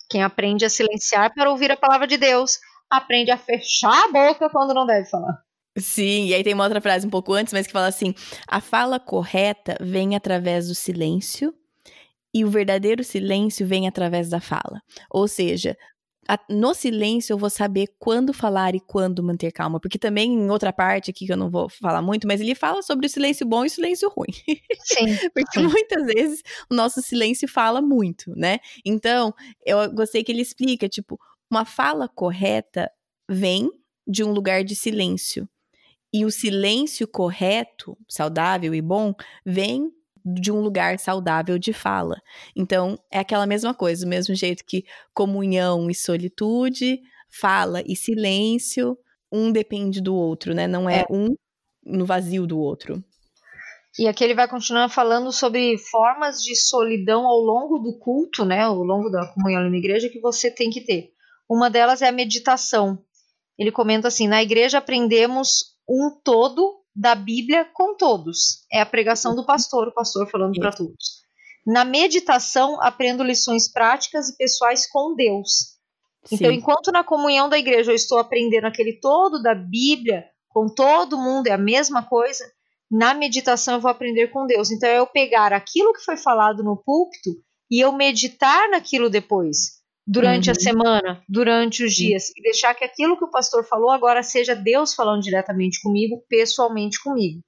Quem aprende a silenciar para ouvir a palavra de Deus, aprende a fechar a boca quando não deve falar. Sim, e aí tem uma outra frase um pouco antes, mas que fala assim: a fala correta vem através do silêncio e o verdadeiro silêncio vem através da fala. Ou seja, no silêncio eu vou saber quando falar e quando manter calma, porque também em outra parte aqui que eu não vou falar muito, mas ele fala sobre o silêncio bom e o silêncio ruim. Sim. porque sim. muitas vezes o nosso silêncio fala muito, né? Então, eu gostei que ele explica, tipo, uma fala correta vem de um lugar de silêncio. E o silêncio correto, saudável e bom, vem de um lugar saudável de fala. Então, é aquela mesma coisa, do mesmo jeito que comunhão e solitude, fala e silêncio, um depende do outro, né? Não é, é. um no vazio do outro. E aqui ele vai continuar falando sobre formas de solidão ao longo do culto, né? Ao longo da comunhão na igreja que você tem que ter. Uma delas é a meditação. Ele comenta assim: na igreja aprendemos um todo da Bíblia com todos. É a pregação do pastor, o pastor falando para todos. Na meditação, aprendo lições práticas e pessoais com Deus. Então, Sim. enquanto na comunhão da igreja eu estou aprendendo aquele todo da Bíblia com todo mundo, é a mesma coisa, na meditação eu vou aprender com Deus. Então, é eu pegar aquilo que foi falado no púlpito e eu meditar naquilo depois durante uhum. a semana, durante os dias, e deixar que aquilo que o pastor falou agora seja Deus falando diretamente comigo, pessoalmente comigo.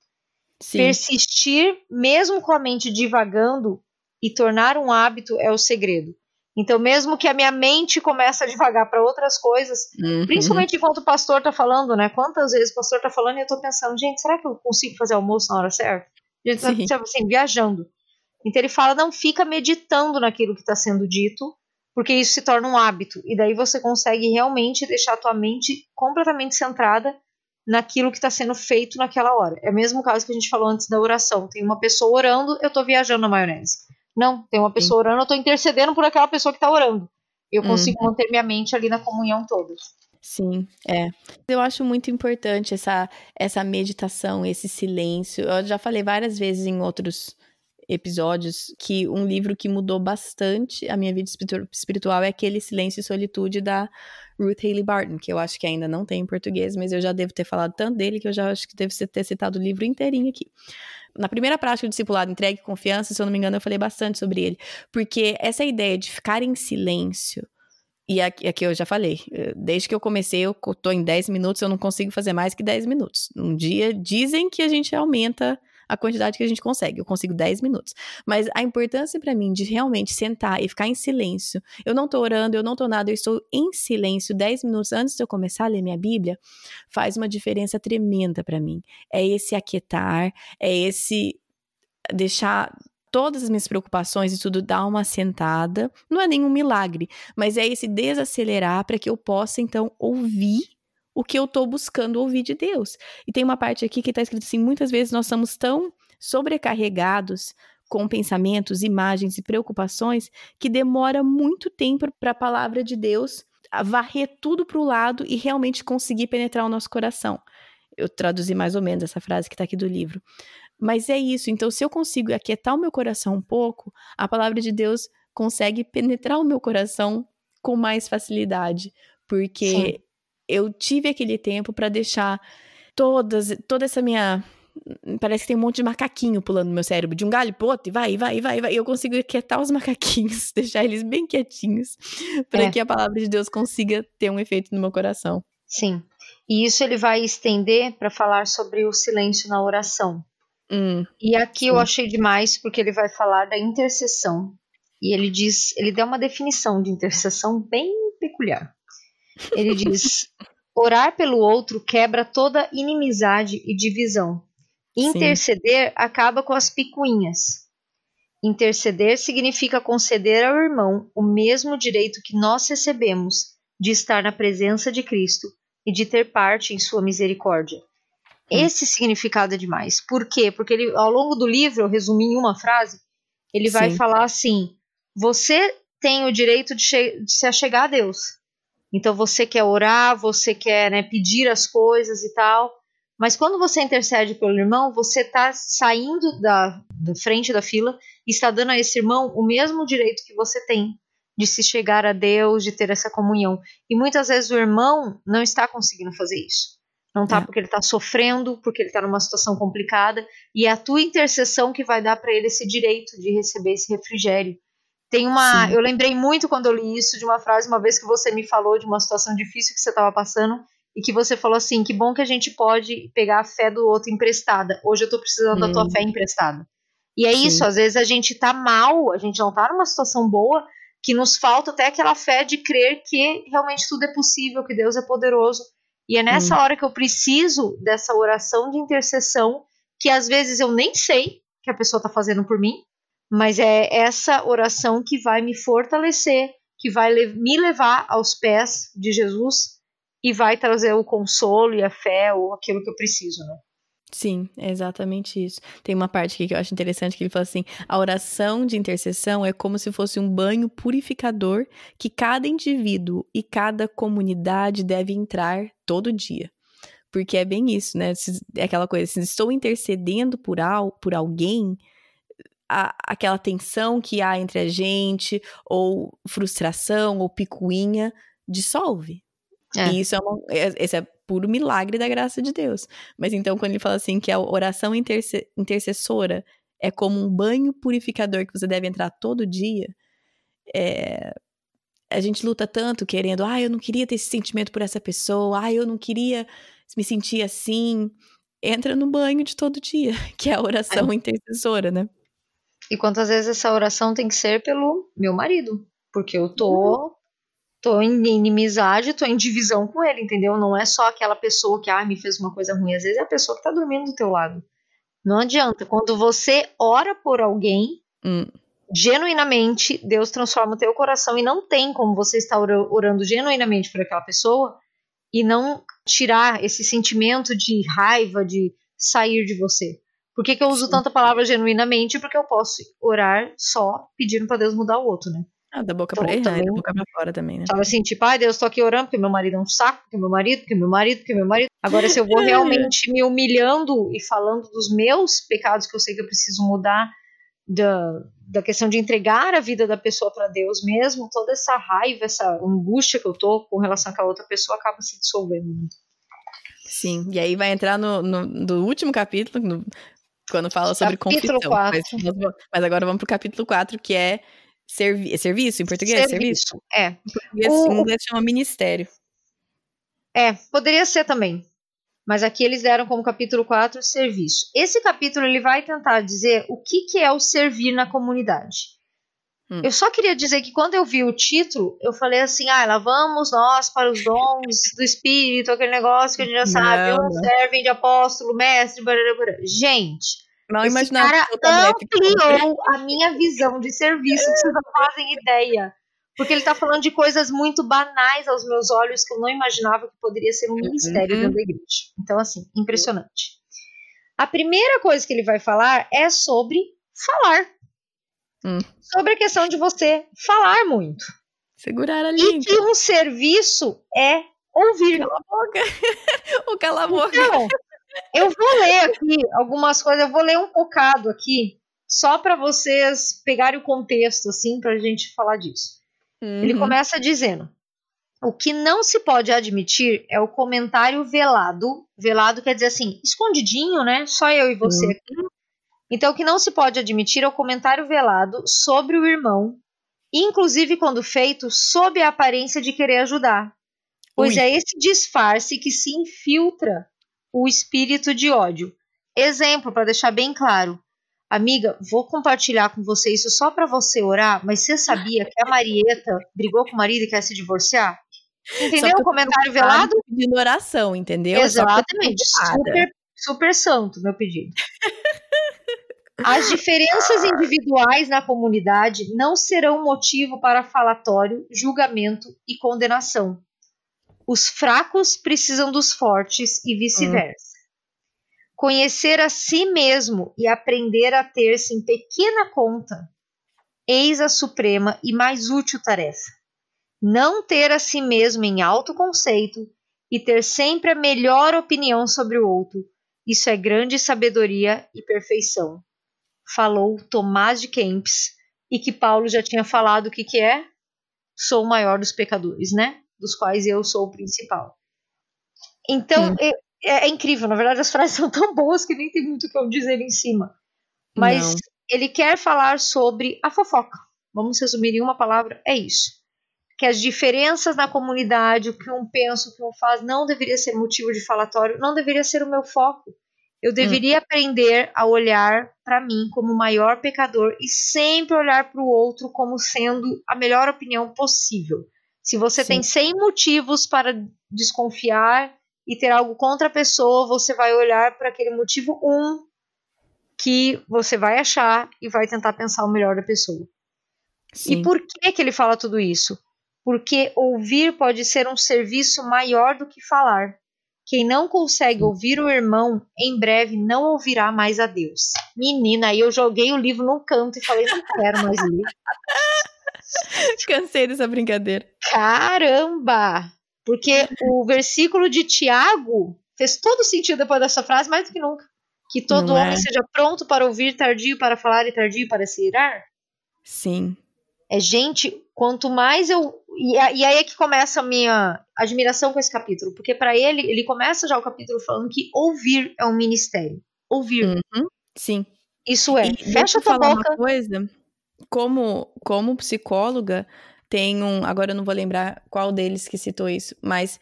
Sim. Persistir, mesmo com a mente divagando, e tornar um hábito é o segredo. Então, mesmo que a minha mente comece a divagar para outras coisas, uhum. principalmente enquanto o pastor está falando, né? Quantas vezes o pastor está falando e eu estou pensando, gente, será que eu consigo fazer almoço na hora certa? A gente está assim, viajando. Então ele fala, não fica meditando naquilo que está sendo dito, porque isso se torna um hábito. E daí você consegue realmente deixar a tua mente completamente centrada naquilo que está sendo feito naquela hora. É o mesmo caso que a gente falou antes da oração. Tem uma pessoa orando, eu estou viajando na maionese. Não, tem uma pessoa orando, eu estou intercedendo por aquela pessoa que está orando. Eu consigo uhum. manter minha mente ali na comunhão toda. Sim, é. Eu acho muito importante essa, essa meditação, esse silêncio. Eu já falei várias vezes em outros episódios que um livro que mudou bastante a minha vida espiritual é aquele Silêncio e Solitude da Ruth Haley Barton, que eu acho que ainda não tem em português, mas eu já devo ter falado tanto dele que eu já acho que devo ter citado o livro inteirinho aqui. Na primeira prática do discipulado, entregue confiança, se eu não me engano, eu falei bastante sobre ele, porque essa ideia de ficar em silêncio e aqui, eu já falei, eh, desde que eu comecei, eu tô em 10 minutos, eu não consigo fazer mais que 10 minutos. Um dia dizem que a gente aumenta a quantidade que a gente consegue. Eu consigo 10 minutos. Mas a importância para mim de realmente sentar e ficar em silêncio. Eu não tô orando, eu não tô nada, eu estou em silêncio 10 minutos antes de eu começar a ler minha Bíblia, faz uma diferença tremenda para mim. É esse aquietar, é esse deixar todas as minhas preocupações e tudo dar uma sentada. Não é nenhum milagre, mas é esse desacelerar para que eu possa então ouvir o que eu estou buscando ouvir de Deus. E tem uma parte aqui que está escrito assim: muitas vezes nós somos tão sobrecarregados com pensamentos, imagens e preocupações que demora muito tempo para a palavra de Deus varrer tudo para o lado e realmente conseguir penetrar o nosso coração. Eu traduzi mais ou menos essa frase que está aqui do livro. Mas é isso. Então, se eu consigo aquietar o meu coração um pouco, a palavra de Deus consegue penetrar o meu coração com mais facilidade. Porque Sim eu tive aquele tempo para deixar todas, toda essa minha parece que tem um monte de macaquinho pulando no meu cérebro, de um galho pro outro, e vai, vai, vai, vai. Eu consigo quietar os macaquinhos, deixar eles bem quietinhos, para é. que a palavra de Deus consiga ter um efeito no meu coração. Sim. E isso ele vai estender para falar sobre o silêncio na oração. Hum, e aqui sim. eu achei demais, porque ele vai falar da intercessão. E ele diz, ele dá uma definição de intercessão bem peculiar. Ele diz: orar pelo outro quebra toda inimizade e divisão. Interceder Sim. acaba com as picuinhas. Interceder significa conceder ao irmão o mesmo direito que nós recebemos de estar na presença de Cristo e de ter parte em sua misericórdia. Hum. Esse significado é demais. Por quê? Porque ele, ao longo do livro, eu resumi em uma frase, ele vai Sim. falar assim: você tem o direito de, de, se achegar a Deus. Então você quer orar, você quer né, pedir as coisas e tal. Mas quando você intercede pelo irmão, você está saindo da, da frente da fila e está dando a esse irmão o mesmo direito que você tem de se chegar a Deus, de ter essa comunhão. E muitas vezes o irmão não está conseguindo fazer isso. Não está é. porque ele está sofrendo, porque ele está numa situação complicada, e é a tua intercessão que vai dar para ele esse direito de receber esse refrigério. Tem uma, Sim. eu lembrei muito quando eu li isso de uma frase uma vez que você me falou de uma situação difícil que você estava passando e que você falou assim, que bom que a gente pode pegar a fé do outro emprestada. Hoje eu estou precisando hum. da tua fé emprestada. E é Sim. isso, às vezes a gente está mal, a gente não está numa situação boa, que nos falta até aquela fé de crer que realmente tudo é possível, que Deus é poderoso. E é nessa hum. hora que eu preciso dessa oração de intercessão, que às vezes eu nem sei que a pessoa está fazendo por mim, mas é essa oração que vai me fortalecer, que vai me levar aos pés de Jesus e vai trazer o consolo e a fé ou aquilo que eu preciso, né? Sim, é exatamente isso. Tem uma parte aqui que eu acho interessante que ele fala assim: a oração de intercessão é como se fosse um banho purificador que cada indivíduo e cada comunidade deve entrar todo dia. Porque é bem isso, né? É aquela coisa, se estou intercedendo por, al por alguém, a, aquela tensão que há entre a gente, ou frustração, ou picuinha, dissolve. É. E isso é, uma, é, esse é puro milagre da graça de Deus. Mas então, quando ele fala assim que a oração intercessora é como um banho purificador que você deve entrar todo dia, é, a gente luta tanto querendo, ah, eu não queria ter esse sentimento por essa pessoa, ah, eu não queria me sentir assim. Entra no banho de todo dia, que é a oração é. intercessora, né? E quantas vezes essa oração tem que ser pelo meu marido? Porque eu tô, uhum. tô em inimizade, tô em divisão com ele, entendeu? Não é só aquela pessoa que ah, me fez uma coisa ruim. Às vezes é a pessoa que tá dormindo do teu lado. Não adianta. Quando você ora por alguém, hum. genuinamente, Deus transforma o teu coração e não tem como você estar orando genuinamente por aquela pessoa e não tirar esse sentimento de raiva, de sair de você. Por que, que eu uso Sim. tanta palavra genuinamente? Porque eu posso orar só pedindo para Deus mudar o outro, né? Ah, da boca então, pra errar, da boca pra fora também, né? Tava assim, tipo, ai Deus, tô aqui orando porque meu marido é um saco, porque meu marido, porque meu marido, porque meu marido. Agora, se eu vou realmente me humilhando e falando dos meus pecados que eu sei que eu preciso mudar, da, da questão de entregar a vida da pessoa para Deus mesmo, toda essa raiva, essa angústia que eu tô com relação com a outra pessoa acaba se dissolvendo. Né? Sim, e aí vai entrar no, no, no último capítulo, no quando fala sobre capítulo confissão. Mas, mas, agora vamos pro capítulo 4, que é servi é serviço em português? Serviço, serviço. é. Em português, o... em inglês chama ministério. É, poderia ser também. Mas aqui eles deram como capítulo 4 serviço. Esse capítulo ele vai tentar dizer o que, que é o servir na comunidade. Hum. Eu só queria dizer que quando eu vi o título, eu falei assim: ah, lá vamos nós para os dons do Espírito, aquele negócio que a gente já sabe, não, não. servem de apóstolo, mestre, barará, barará. gente. Não esse cara ampliou a minha visão de serviço, que vocês não fazem ideia. Porque ele está falando de coisas muito banais aos meus olhos que eu não imaginava que poderia ser um ministério uhum. dentro da igreja. Então, assim, impressionante. A primeira coisa que ele vai falar é sobre falar. Hum. Sobre a questão de você falar muito. Segurar a língua. E que um serviço é ouvir. Cala a boca. o cala a boca. Então, eu vou ler aqui algumas coisas, eu vou ler um bocado aqui, só para vocês pegarem o contexto, assim, para a gente falar disso. Uhum. Ele começa dizendo: O que não se pode admitir é o comentário velado. Velado quer dizer assim, escondidinho, né? Só eu e você Uhum. aqui. Então, o que não se pode admitir é o comentário velado sobre o irmão, inclusive quando feito sob a aparência de querer ajudar. Pois Ui. é esse disfarce que se infiltra o espírito de ódio. Exemplo, para deixar bem claro. Amiga, vou compartilhar com você isso só para você orar, mas você sabia que a Marieta brigou com o marido e quer se divorciar? Entendeu o comentário velado? Pedindo oração, entendeu? Exatamente. Super, super santo, meu pedido. As diferenças individuais na comunidade não serão motivo para falatório, julgamento e condenação. Os fracos precisam dos fortes e vice-versa. Conhecer a si mesmo e aprender a ter-se em pequena conta, eis a suprema e mais útil tarefa. Não ter a si mesmo em alto conceito e ter sempre a melhor opinião sobre o outro. Isso é grande sabedoria e perfeição. Falou Tomás de Kempis, e que Paulo já tinha falado o que, que é? Sou o maior dos pecadores, né? Dos quais eu sou o principal. Então, é- é incrível. Na verdade, as frases são tão boas que nem tem muito o que eu dizer em cima. Mas Não. ele quer falar sobre a fofoca. Vamos resumir em uma palavra: é isso. Que as diferenças na comunidade, o que um pensa, o que um faz, não deveria ser motivo de falatório, não deveria ser o meu foco. Eu deveria aprender a olhar para mim como o maior pecador e sempre olhar para o outro como sendo a melhor opinião possível. Se você Sim. tem 100 motivos para desconfiar e ter algo contra a pessoa, você vai olhar para aquele motivo um que você vai achar e vai tentar pensar o melhor da pessoa. Sim. E por que, que ele fala tudo isso? Porque ouvir pode ser um serviço maior do que falar. Quem não consegue ouvir o irmão, em breve não ouvirá mais a Deus. Menina, aí eu joguei o livro num canto e falei, não quero mais ler. Cansei dessa brincadeira. Caramba! Porque o versículo de Tiago fez todo sentido depois dessa frase, mais do que nunca. Que todo Não homem é? seja pronto para ouvir, tardio para falar e tardio para se irar. Sim. É, gente, quanto mais eu. E, aí é que começa a minha admiração com esse capítulo. Porque para ele, ele começa já o capítulo falando que ouvir é um ministério. Ouvir. Uhum. Sim. Isso é. E fecha tua falar boca. uma coisa. Como, como psicóloga, tem um. Agora eu não vou lembrar qual deles que citou isso, mas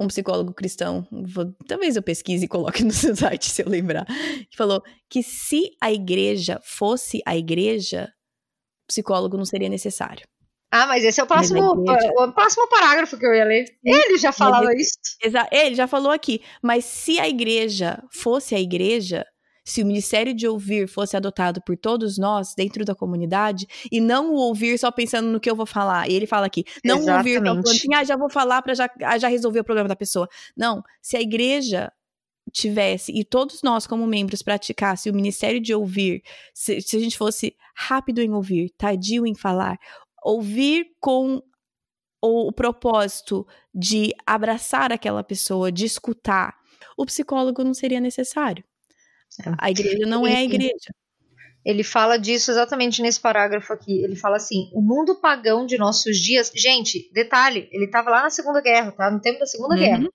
um psicólogo cristão, vou- talvez eu pesquise e coloque no seu site se eu lembrar, que falou que se a igreja fosse a igreja, psicólogo não seria necessário. Ah, mas esse é o próximo, o próximo parágrafo que eu ia ler. Ele já falava isso. Ele já falou aqui, mas se a igreja fosse a igreja, se o ministério de ouvir fosse adotado por todos nós dentro da comunidade e não o ouvir só pensando no que eu vou falar. E ele fala aqui, não o ouvir só falando assim, ah, já vou falar para já, ah, já resolver o problema da pessoa. Não, se a igreja tivesse e todos nós como membros praticasse o ministério de ouvir, se, se a gente fosse rápido em ouvir, tardio em falar, ouvir com o, o propósito de abraçar aquela pessoa, de escutar, o psicólogo não seria necessário. É. A igreja não é a igreja. Ele fala disso exatamente nesse parágrafo aqui. Ele fala assim: o mundo pagão de nossos dias. Gente, detalhe, ele estava lá na Segunda Guerra, tá? No tempo da Segunda Uhum. Guerra.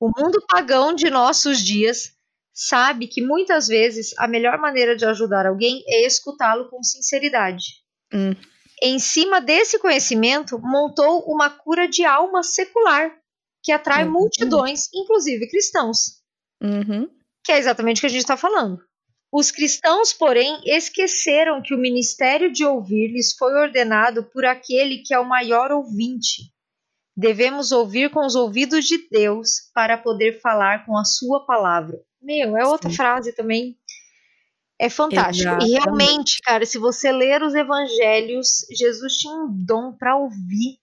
O mundo pagão de nossos dias sabe que muitas vezes a melhor maneira de ajudar alguém é escutá-lo com sinceridade. Hum. Em cima desse conhecimento, montou uma cura de alma secular que atrai Uhum. multidões, inclusive cristãos Uhum. que é exatamente o que a gente está falando. Os cristãos, porém, esqueceram que o ministério de ouvir lhes foi ordenado por aquele que é o maior ouvinte. Devemos ouvir com os ouvidos de Deus para poder falar com a sua palavra. Meu, é outra Sim. frase também. É fantástico. E Exatamente. realmente, cara, se você ler os evangelhos, Jesus tinha um dom para ouvir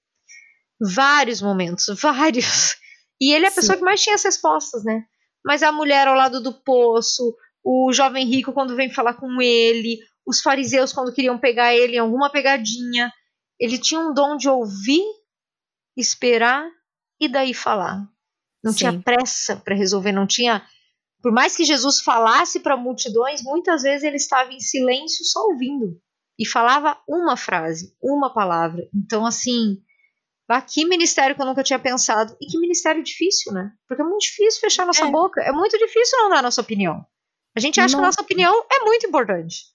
vários momentos, vários. E ele é a Sim. pessoa que mais tinha as respostas, né? Mas a mulher ao lado do poço, o jovem rico quando vem falar com ele, os fariseus quando queriam pegar ele em alguma pegadinha. Ele tinha um dom de ouvir, esperar e daí falar. Não Sim. tinha pressa para resolver, não tinha. Por mais que Jesus falasse para multidões, muitas vezes ele estava em silêncio só ouvindo e falava uma frase, uma palavra. Então, assim, Ah, que ministério que eu nunca tinha pensado. E que ministério difícil, né? Porque é muito difícil fechar nossa é. boca. É muito difícil não dar nossa opinião. A gente acha nossa. que a nossa opinião é muito importante.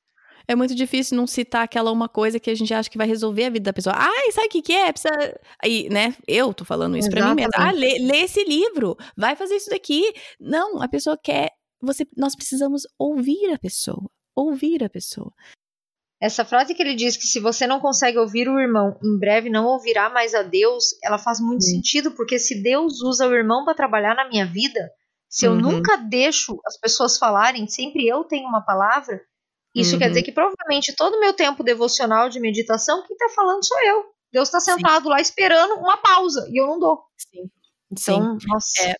É muito difícil não citar aquela uma coisa que a gente acha que vai resolver a vida da pessoa. Ai, sabe o que, que é? Precisa. Aí, né? Eu tô falando isso Exatamente. pra mim mesmo. Ah, lê, lê esse livro, vai fazer isso daqui. Não, a pessoa quer. Você, nós precisamos ouvir a pessoa. Ouvir a pessoa. Essa frase que ele diz que se você não consegue ouvir o irmão, em breve não ouvirá mais a Deus, ela faz muito Sim. sentido, porque se Deus usa o irmão para trabalhar na minha vida, se eu uhum. nunca deixo as pessoas falarem, sempre eu tenho uma palavra, isso uhum. quer dizer que provavelmente todo o meu tempo devocional de meditação, quem está falando sou eu. Deus está sentado Sim. lá esperando uma pausa e eu não dou. Sim. Então, Sim. nossa. É,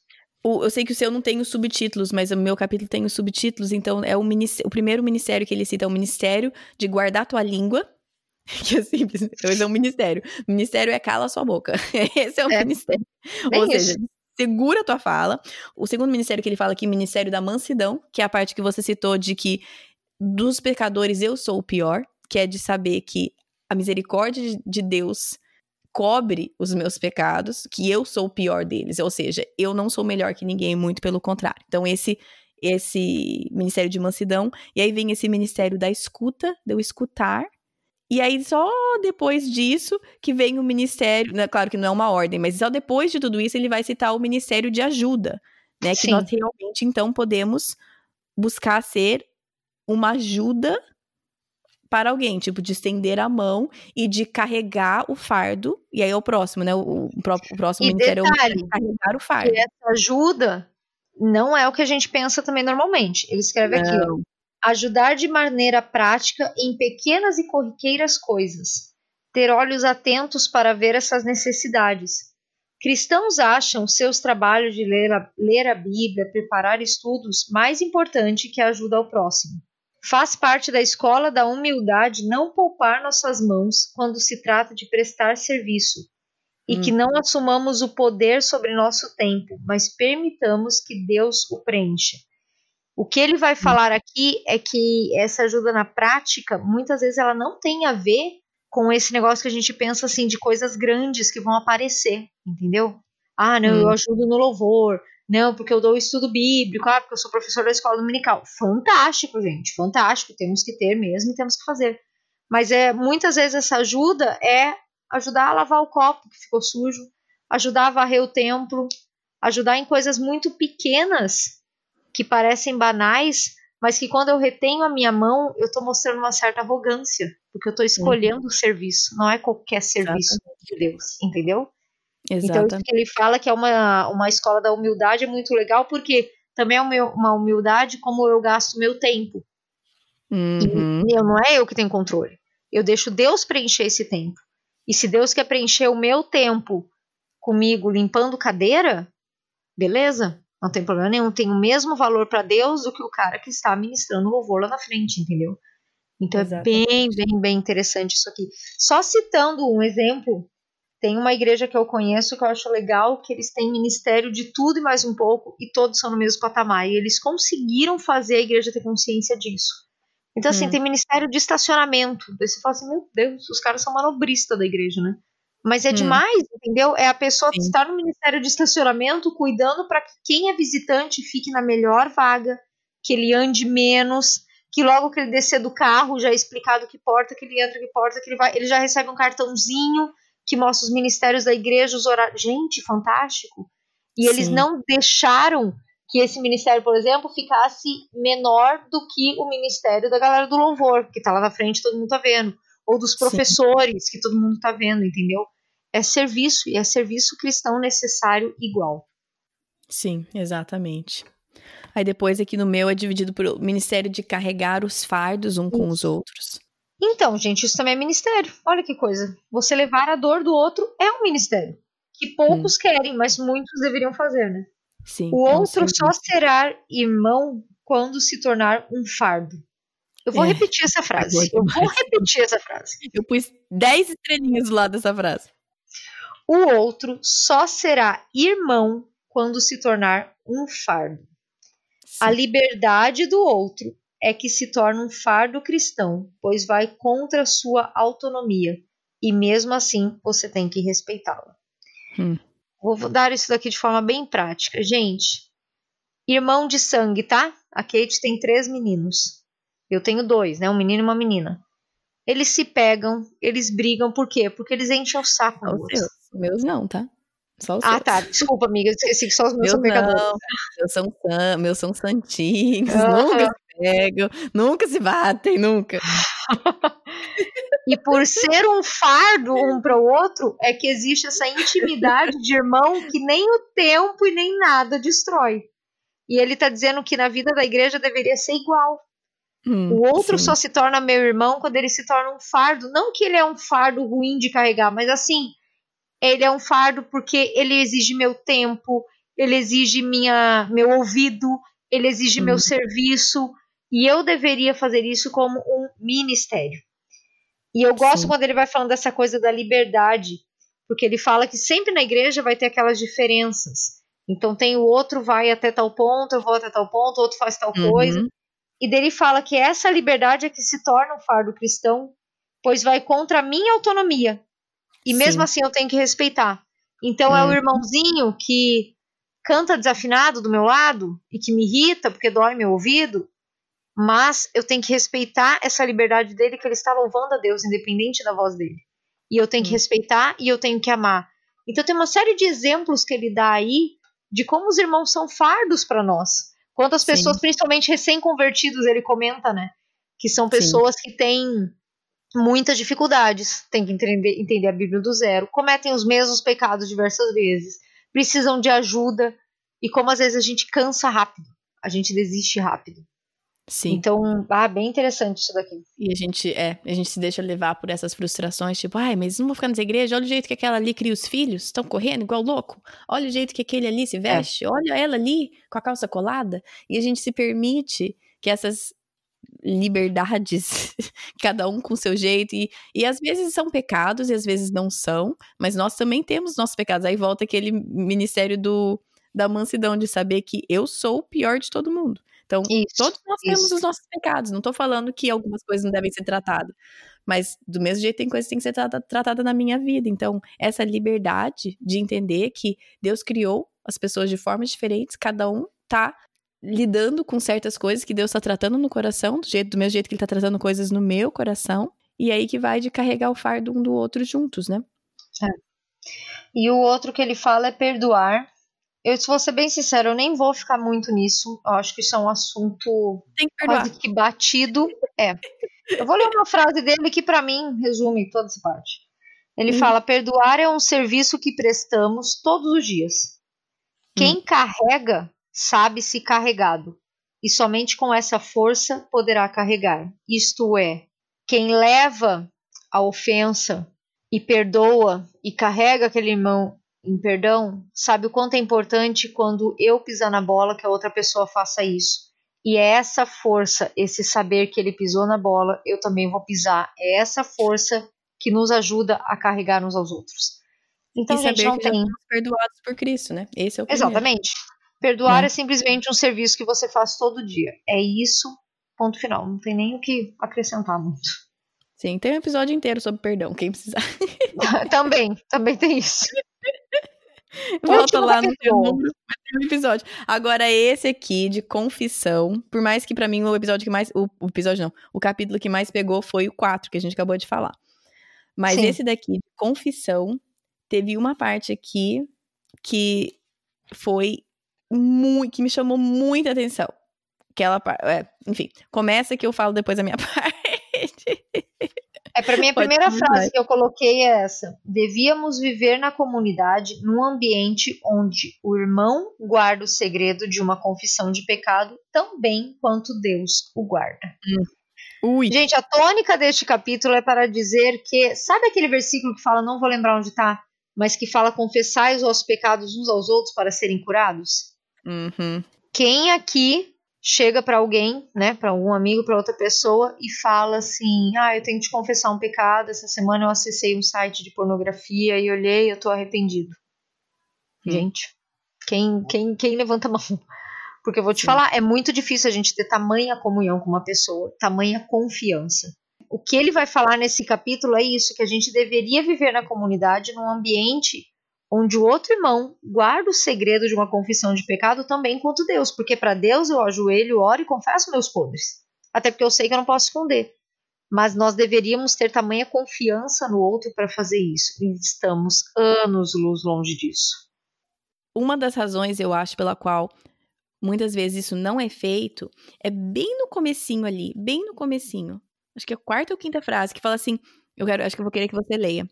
o, eu sei que o seu não tem os subtítulos, mas o meu capítulo tem os subtítulos, então é o, o primeiro ministério que ele cita é o Ministério de Guardar Tua Língua, que é simples, esse é um ministério. O ministério é cala sua boca. Esse é o é. ministério. Bem Ou seja, isso. segura a tua fala. O segundo ministério que ele fala aqui, Ministério da Mansidão, que é a parte que você citou de que dos pecadores eu sou o pior, que é de saber que a misericórdia de Deus cobre os meus pecados, que eu sou o pior deles, ou seja, eu não sou melhor que ninguém, muito pelo contrário. Então esse esse ministério de mansidão, e aí vem esse ministério da escuta, de eu escutar. E aí só depois disso que vem o ministério, né, claro que não é uma ordem, mas só depois de tudo isso ele vai citar o ministério de ajuda, né, que Sim. nós realmente então podemos buscar ser uma ajuda para alguém, tipo, de estender a mão e de carregar o fardo. E aí é o próximo, né? O, o próximo e ministério detalhe, é carregar o fardo. essa ajuda não é o que a gente pensa também normalmente. Ele escreve não. aqui, ó, ajudar de maneira prática em pequenas e corriqueiras coisas. Ter olhos atentos para ver essas necessidades. Cristãos acham seus trabalhos de ler a, ler a Bíblia, preparar estudos, mais importante que a ajuda ao próximo. Faz parte da escola da humildade não poupar nossas mãos quando se trata de prestar serviço, e hum. que não assumamos o poder sobre nosso tempo, mas permitamos que Deus o preencha. O que ele vai hum. falar aqui é que essa ajuda na prática, muitas vezes ela não tem a ver com esse negócio que a gente pensa assim de coisas grandes que vão aparecer, entendeu? Ah, não, hum. eu ajudo no louvor, não, porque eu dou estudo bíblico, ah, porque eu sou professor da escola dominical. Fantástico, gente, fantástico. Temos que ter mesmo e temos que fazer. Mas é muitas vezes essa ajuda é ajudar a lavar o copo que ficou sujo, ajudar a varrer o templo, ajudar em coisas muito pequenas que parecem banais, mas que quando eu retenho a minha mão, eu estou mostrando uma certa arrogância, porque eu estou escolhendo uhum. o serviço, não é qualquer serviço Exatamente. de Deus, entendeu? Então, isso que ele fala que é uma, uma escola da humildade é muito legal, porque também é uma humildade como eu gasto meu tempo. Uhum. E eu, não é eu que tenho controle. Eu deixo Deus preencher esse tempo. E se Deus quer preencher o meu tempo comigo limpando cadeira, beleza? Não tem problema nenhum. Tem o mesmo valor para Deus do que o cara que está ministrando louvor lá na frente, entendeu? Então é Exatamente. é bem, bem, bem interessante isso aqui. Só citando um exemplo tem uma igreja que eu conheço que eu acho legal, que eles têm ministério de tudo e mais um pouco, e todos são no mesmo patamar. E eles conseguiram fazer a igreja ter consciência disso. Então, assim, hum. tem ministério de estacionamento. Daí você fala assim, meu Deus, os caras são manobrista da igreja, né? Mas é hum. demais, entendeu? É a pessoa Sim. estar no ministério de estacionamento cuidando para que quem é visitante fique na melhor vaga, que ele ande menos, que logo que ele descer do carro já é explicado que porta que ele entra, que porta que ele vai, ele já recebe um cartãozinho que mostra os ministérios da igreja, os horários. Gente, fantástico! E Sim. eles não deixaram que esse ministério, por exemplo, ficasse menor do que o ministério da galera do louvor, que tá lá na frente, todo mundo tá vendo. Ou dos professores, Sim. que todo mundo tá vendo, entendeu? É serviço, e é serviço cristão necessário igual. Sim, exatamente. Aí depois aqui no meu é dividido por ministério de carregar os fardos um com os outros. Então, gente, isso também é ministério. Olha que coisa. Você levar a dor do outro é um ministério. Que poucos hum. querem, mas muitos deveriam fazer, né? Sim, o outro só será irmão quando se tornar um fardo. Eu vou é, repetir essa frase. Eu vou repetir essa frase. Eu pus 10 estrelinhas do lado dessa frase. O outro só será irmão quando se tornar um fardo. Sim. A liberdade do outro é que se torna um fardo cristão, pois vai contra sua autonomia, e mesmo assim você tem que respeitá-la. Hum. Vou dar isso daqui de forma bem prática. Gente, irmão de sangue, tá? A Kate tem três meninos. Eu tenho dois, né? Um menino e uma menina. Eles se pegam, eles brigam, por quê? Porque eles enchem o saco. Meus não, tá? Só os ah, seus. tá. Desculpa, amiga. Esqueci que só os meus, meus são pecadores. Não. Meus são, meus são santinhos. Uhum. Se pegam, nunca se batem, nunca. e por ser um fardo um para o outro, é que existe essa intimidade de irmão que nem o tempo e nem nada destrói. E ele está dizendo que na vida da igreja deveria ser igual. Hum, o outro sim. só se torna meu irmão quando ele se torna um fardo. Não que ele é um fardo ruim de carregar, mas assim, ele é um fardo porque ele exige meu tempo, ele exige minha, meu ouvido, ele exige hum. meu serviço. E eu deveria fazer isso como um ministério. E eu gosto Sim. quando ele vai falando dessa coisa da liberdade, porque ele fala que sempre na igreja vai ter aquelas diferenças. Então tem o outro vai até tal ponto, eu vou até tal ponto, o outro faz tal uhum. coisa. E dele fala que essa liberdade é que se torna um fardo cristão, pois vai contra a minha autonomia. E Sim. mesmo assim eu tenho que respeitar. Então uhum. é o uhum. irmãozinho que canta desafinado do meu lado e que me irrita porque dói meu ouvido, mas eu tenho que respeitar essa liberdade dele que ele está louvando a Deus independente da voz dele. E eu tenho que respeitar e eu tenho que amar. Então tem uma série de exemplos que ele dá aí de como os irmãos são fardos para nós. Quantas pessoas, Sim. principalmente recém-convertidos, ele comenta, né? Que são pessoas Sim. que têm muitas dificuldades, têm que entender, entender a Bíblia do zero, cometem os mesmos pecados diversas vezes, precisam de ajuda, e como às vezes a gente cansa rápido, a gente desiste rápido. Sim. Então, ah, bem interessante isso daqui. E a gente, é, a gente se deixa levar por essas frustrações, tipo, ai, mas não vou ficar nessa igreja, olha o jeito que aquela ali cria os filhos, estão correndo igual louco, olha o jeito que aquele ali se é. veste, é. olha ela ali com a calça colada, e a gente se permite que essas liberdades, cada um com seu jeito, e, e às vezes são pecados e às vezes não são, mas nós também temos nossos pecados. Aí volta aquele ministério do, da mansidão, de saber que eu sou o pior de todo mundo. Então, isso, todos nós isso. temos os nossos pecados. Não estou falando que algumas coisas não devem ser tratadas. Mas, do mesmo jeito, tem coisas que têm que ser tratadas tratada na minha vida. Então, essa liberdade de entender que Deus criou as pessoas de formas diferentes, cada um tá lidando com certas coisas que Deus está tratando no coração, do, jeito, do mesmo jeito que Ele está tratando coisas no meu coração. E aí que vai de carregar o fardo um do outro juntos, né? É. E o outro que ele fala é perdoar eu, se vou ser bem sincero, eu nem vou ficar muito nisso. Eu acho que isso é um assunto quase que batido. É. Eu vou ler uma frase dele que, para mim, resume toda essa parte. Ele hum. fala: perdoar é um serviço que prestamos todos os dias. Quem hum. carrega sabe se carregado, e somente com essa força poderá carregar. Isto é, quem leva a ofensa e perdoa e carrega aquele irmão em perdão sabe o quanto é importante quando eu pisar na bola que a outra pessoa faça isso. E é essa força, esse saber que ele pisou na bola, eu também vou pisar. É essa força que nos ajuda a carregar uns aos outros. Então, e gente, não tem. perdoados por Cristo, né? Esse é o primeiro. Exatamente. Perdoar é. é simplesmente um serviço que você faz todo dia. É isso, ponto final. Não tem nem o que acrescentar muito. Sim, tem um episódio inteiro sobre perdão, quem precisar. também, também tem isso. Volta lá no teu número, vai episódio. Agora, esse aqui de confissão, por mais que para mim o episódio que mais. O, o, episódio não, o capítulo que mais pegou foi o 4, que a gente acabou de falar. Mas Sim. esse daqui, de confissão, teve uma parte aqui que foi muito. que me chamou muita atenção. Aquela é, enfim, começa que eu falo depois a minha parte. É para mim a primeira frase que eu coloquei é essa: devíamos viver na comunidade num ambiente onde o irmão guarda o segredo de uma confissão de pecado tão bem quanto Deus o guarda. Hum. Gente, a tônica deste capítulo é para dizer que sabe aquele versículo que fala, não vou lembrar onde está, mas que fala confessai os vossos pecados uns aos outros para serem curados? Uhum. Quem aqui chega para alguém, né, para algum amigo, para outra pessoa e fala assim: "Ah, eu tenho que te confessar um pecado, essa semana eu acessei um site de pornografia e olhei, eu tô arrependido". Hum. Gente, quem quem quem levanta a mão? Porque eu vou te Sim. falar, é muito difícil a gente ter tamanha comunhão com uma pessoa, tamanha confiança. O que ele vai falar nesse capítulo é isso, que a gente deveria viver na comunidade num ambiente onde o outro irmão guarda o segredo de uma confissão de pecado também quanto Deus, porque para Deus eu ajoelho, oro e confesso meus podres. Até porque eu sei que eu não posso esconder. Mas nós deveríamos ter tamanha confiança no outro para fazer isso. E estamos anos luz longe disso. Uma das razões, eu acho, pela qual muitas vezes isso não é feito, é bem no comecinho ali, bem no comecinho. Acho que é a quarta ou quinta frase que fala assim, eu quero, acho que eu vou querer que você leia.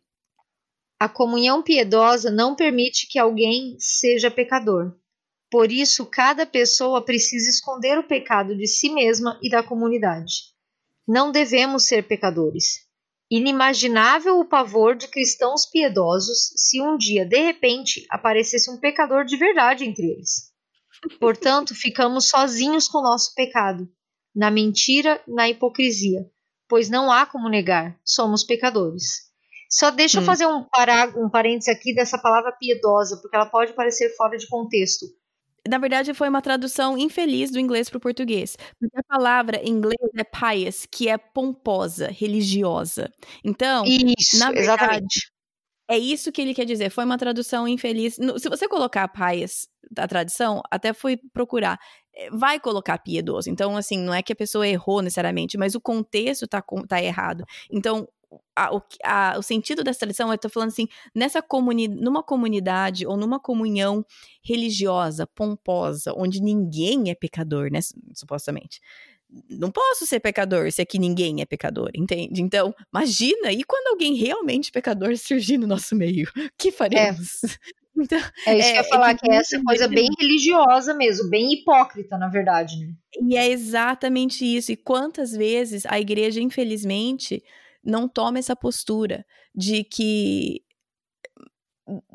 A comunhão piedosa não permite que alguém seja pecador. Por isso, cada pessoa precisa esconder o pecado de si mesma e da comunidade. Não devemos ser pecadores. Inimaginável o pavor de cristãos piedosos se um dia, de repente, aparecesse um pecador de verdade entre eles. Portanto, ficamos sozinhos com o nosso pecado, na mentira, na hipocrisia, pois não há como negar, somos pecadores. Só deixa hum. eu fazer um, pará, um parênteses aqui dessa palavra piedosa, porque ela pode parecer fora de contexto. Na verdade, foi uma tradução infeliz do inglês para o português. Porque a palavra em inglês é pious, que é pomposa, religiosa. Então, isso, na verdade, exatamente. É isso que ele quer dizer. Foi uma tradução infeliz. Se você colocar pious, a tradução, até fui procurar eh, vai colocar piedoso. Então, assim, não é que a pessoa errou necessariamente, mas o contexto tá, tá errado. Então, a, o, a, o sentido dessa tradição, eu tô falando assim, nessa comuni numa comunidade ou numa comunhão religiosa, pomposa, onde ninguém é pecador, né, supostamente. Não posso ser pecador se aqui ninguém é pecador, entende? Então, imagina, e quando alguém realmente pecador surgir no nosso meio? O que faremos? É. Então, é isso é, que eu ia falar, é que, que é essa coisa bem religiosa mesmo, bem hipócrita, na verdade, né? E é exatamente isso. E quantas vezes a igreja, infelizmente, não toma essa postura de que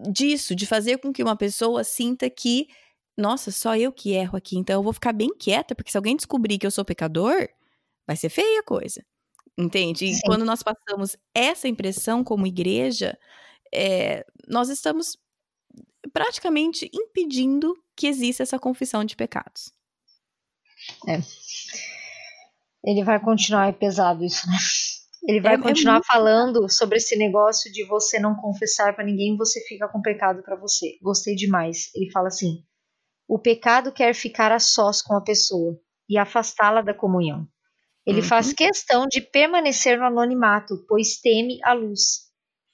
disso, de fazer com que uma pessoa sinta que, nossa, só eu que erro aqui, então eu vou ficar bem quieta, porque se alguém descobrir que eu sou pecador, vai ser feia a coisa. Entende? E Sim. quando nós passamos essa impressão como igreja, é, nós estamos praticamente impedindo que exista essa confissão de pecados. É. Ele vai continuar pesado isso, né? Ele vai é, é continuar é falando sobre esse negócio de você não confessar para ninguém, você fica com pecado para você. Gostei demais. Ele fala assim: o pecado quer ficar a sós com a pessoa e afastá-la da comunhão. Ele uhum. faz questão de permanecer no anonimato, pois teme a luz.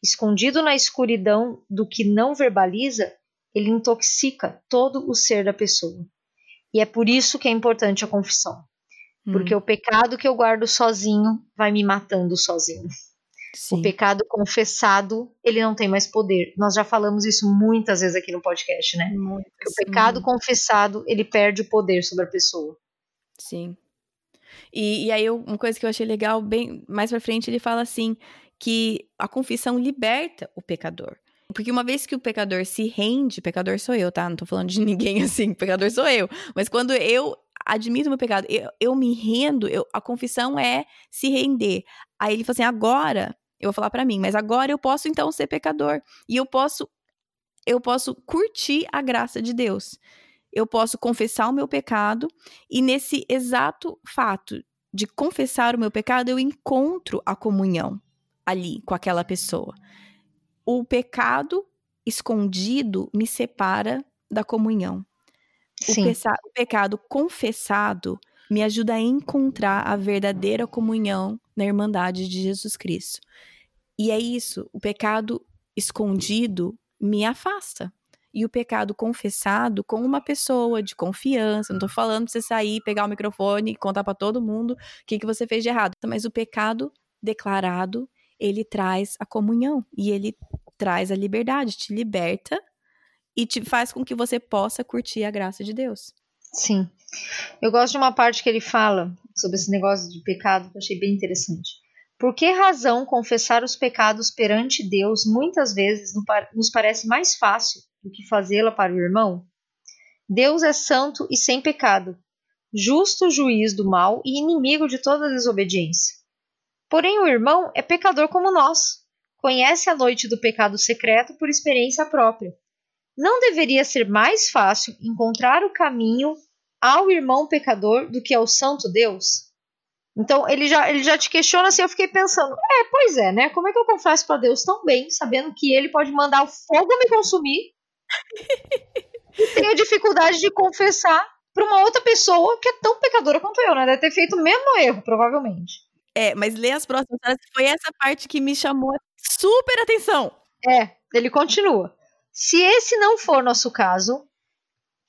Escondido na escuridão do que não verbaliza, ele intoxica todo o ser da pessoa. E é por isso que é importante a confissão. Porque hum. o pecado que eu guardo sozinho vai me matando sozinho. Sim. O pecado confessado, ele não tem mais poder. Nós já falamos isso muitas vezes aqui no podcast, né? Muito, o pecado confessado, ele perde o poder sobre a pessoa. Sim. E, e aí, uma coisa que eu achei legal, bem mais pra frente, ele fala assim: que a confissão liberta o pecador. Porque uma vez que o pecador se rende, pecador sou eu, tá? Não tô falando de ninguém assim, pecador sou eu. Mas quando eu admito meu pecado, eu, eu me rendo, eu, a confissão é se render. Aí ele fala assim: agora, eu vou falar para mim, mas agora eu posso então ser pecador. E eu posso, eu posso curtir a graça de Deus. Eu posso confessar o meu pecado, e nesse exato fato de confessar o meu pecado, eu encontro a comunhão ali com aquela pessoa. O pecado escondido me separa da comunhão. O, o pecado confessado me ajuda a encontrar a verdadeira comunhão na Irmandade de Jesus Cristo. E é isso, o pecado escondido me afasta. E o pecado confessado com uma pessoa de confiança, não tô falando pra você sair, pegar o microfone e contar para todo mundo o que, que você fez de errado, mas o pecado declarado, ele traz a comunhão e ele traz a liberdade, te liberta e te faz com que você possa curtir a graça de Deus. Sim. Eu gosto de uma parte que ele fala sobre esse negócio de pecado que eu achei bem interessante. Por que razão confessar os pecados perante Deus muitas vezes nos parece mais fácil do que fazê-la para o irmão? Deus é santo e sem pecado, justo juiz do mal e inimigo de toda desobediência. Porém, o irmão é pecador como nós, conhece a noite do pecado secreto por experiência própria não deveria ser mais fácil encontrar o caminho ao irmão pecador do que ao santo Deus? Então ele já, ele já te questiona assim, eu fiquei pensando, é, pois é, né? Como é que eu confesso para Deus tão bem, sabendo que ele pode mandar o fogo me consumir? e tenho dificuldade de confessar para uma outra pessoa que é tão pecadora quanto eu, né? Deve ter feito o mesmo erro, provavelmente. É, mas lê as próximas foi essa parte que me chamou super atenção. É, ele continua. Se esse não for nosso caso,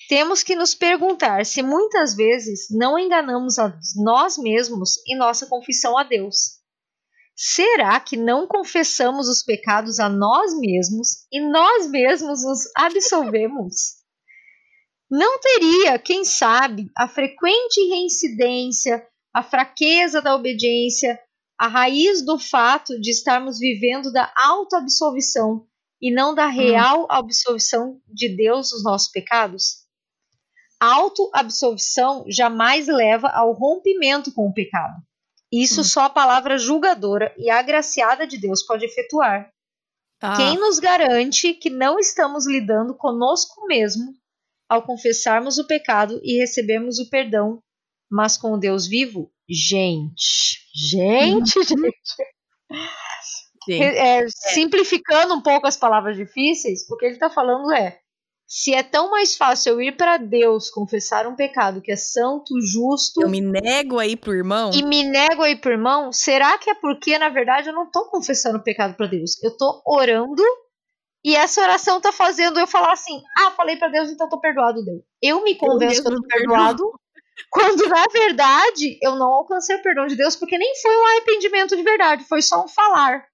temos que nos perguntar se muitas vezes não enganamos a nós mesmos em nossa confissão a Deus. Será que não confessamos os pecados a nós mesmos e nós mesmos nos absolvemos? Não teria, quem sabe, a frequente reincidência, a fraqueza da obediência, a raiz do fato de estarmos vivendo da autoabsolvição e não da hum. real absolvição de Deus dos nossos pecados? A jamais leva ao rompimento com o pecado. Isso hum. só a palavra julgadora e agraciada de Deus pode efetuar. Ah. Quem nos garante que não estamos lidando conosco mesmo ao confessarmos o pecado e recebermos o perdão, mas com o Deus vivo? Gente, gente, gente. É, simplificando um pouco as palavras difíceis, o que ele está falando é: se é tão mais fácil eu ir para Deus confessar um pecado que é santo, justo. Eu me nego aí pro irmão. E me nego aí pro irmão, será que é porque, na verdade, eu não tô confessando o pecado para Deus? Eu tô orando e essa oração tá fazendo eu falar assim: ah, falei para Deus, então tô perdoado, Deus. Eu me convenço que eu tô perdoado. Quando na verdade eu não alcancei o perdão de Deus, porque nem foi um arrependimento de verdade, foi só um falar.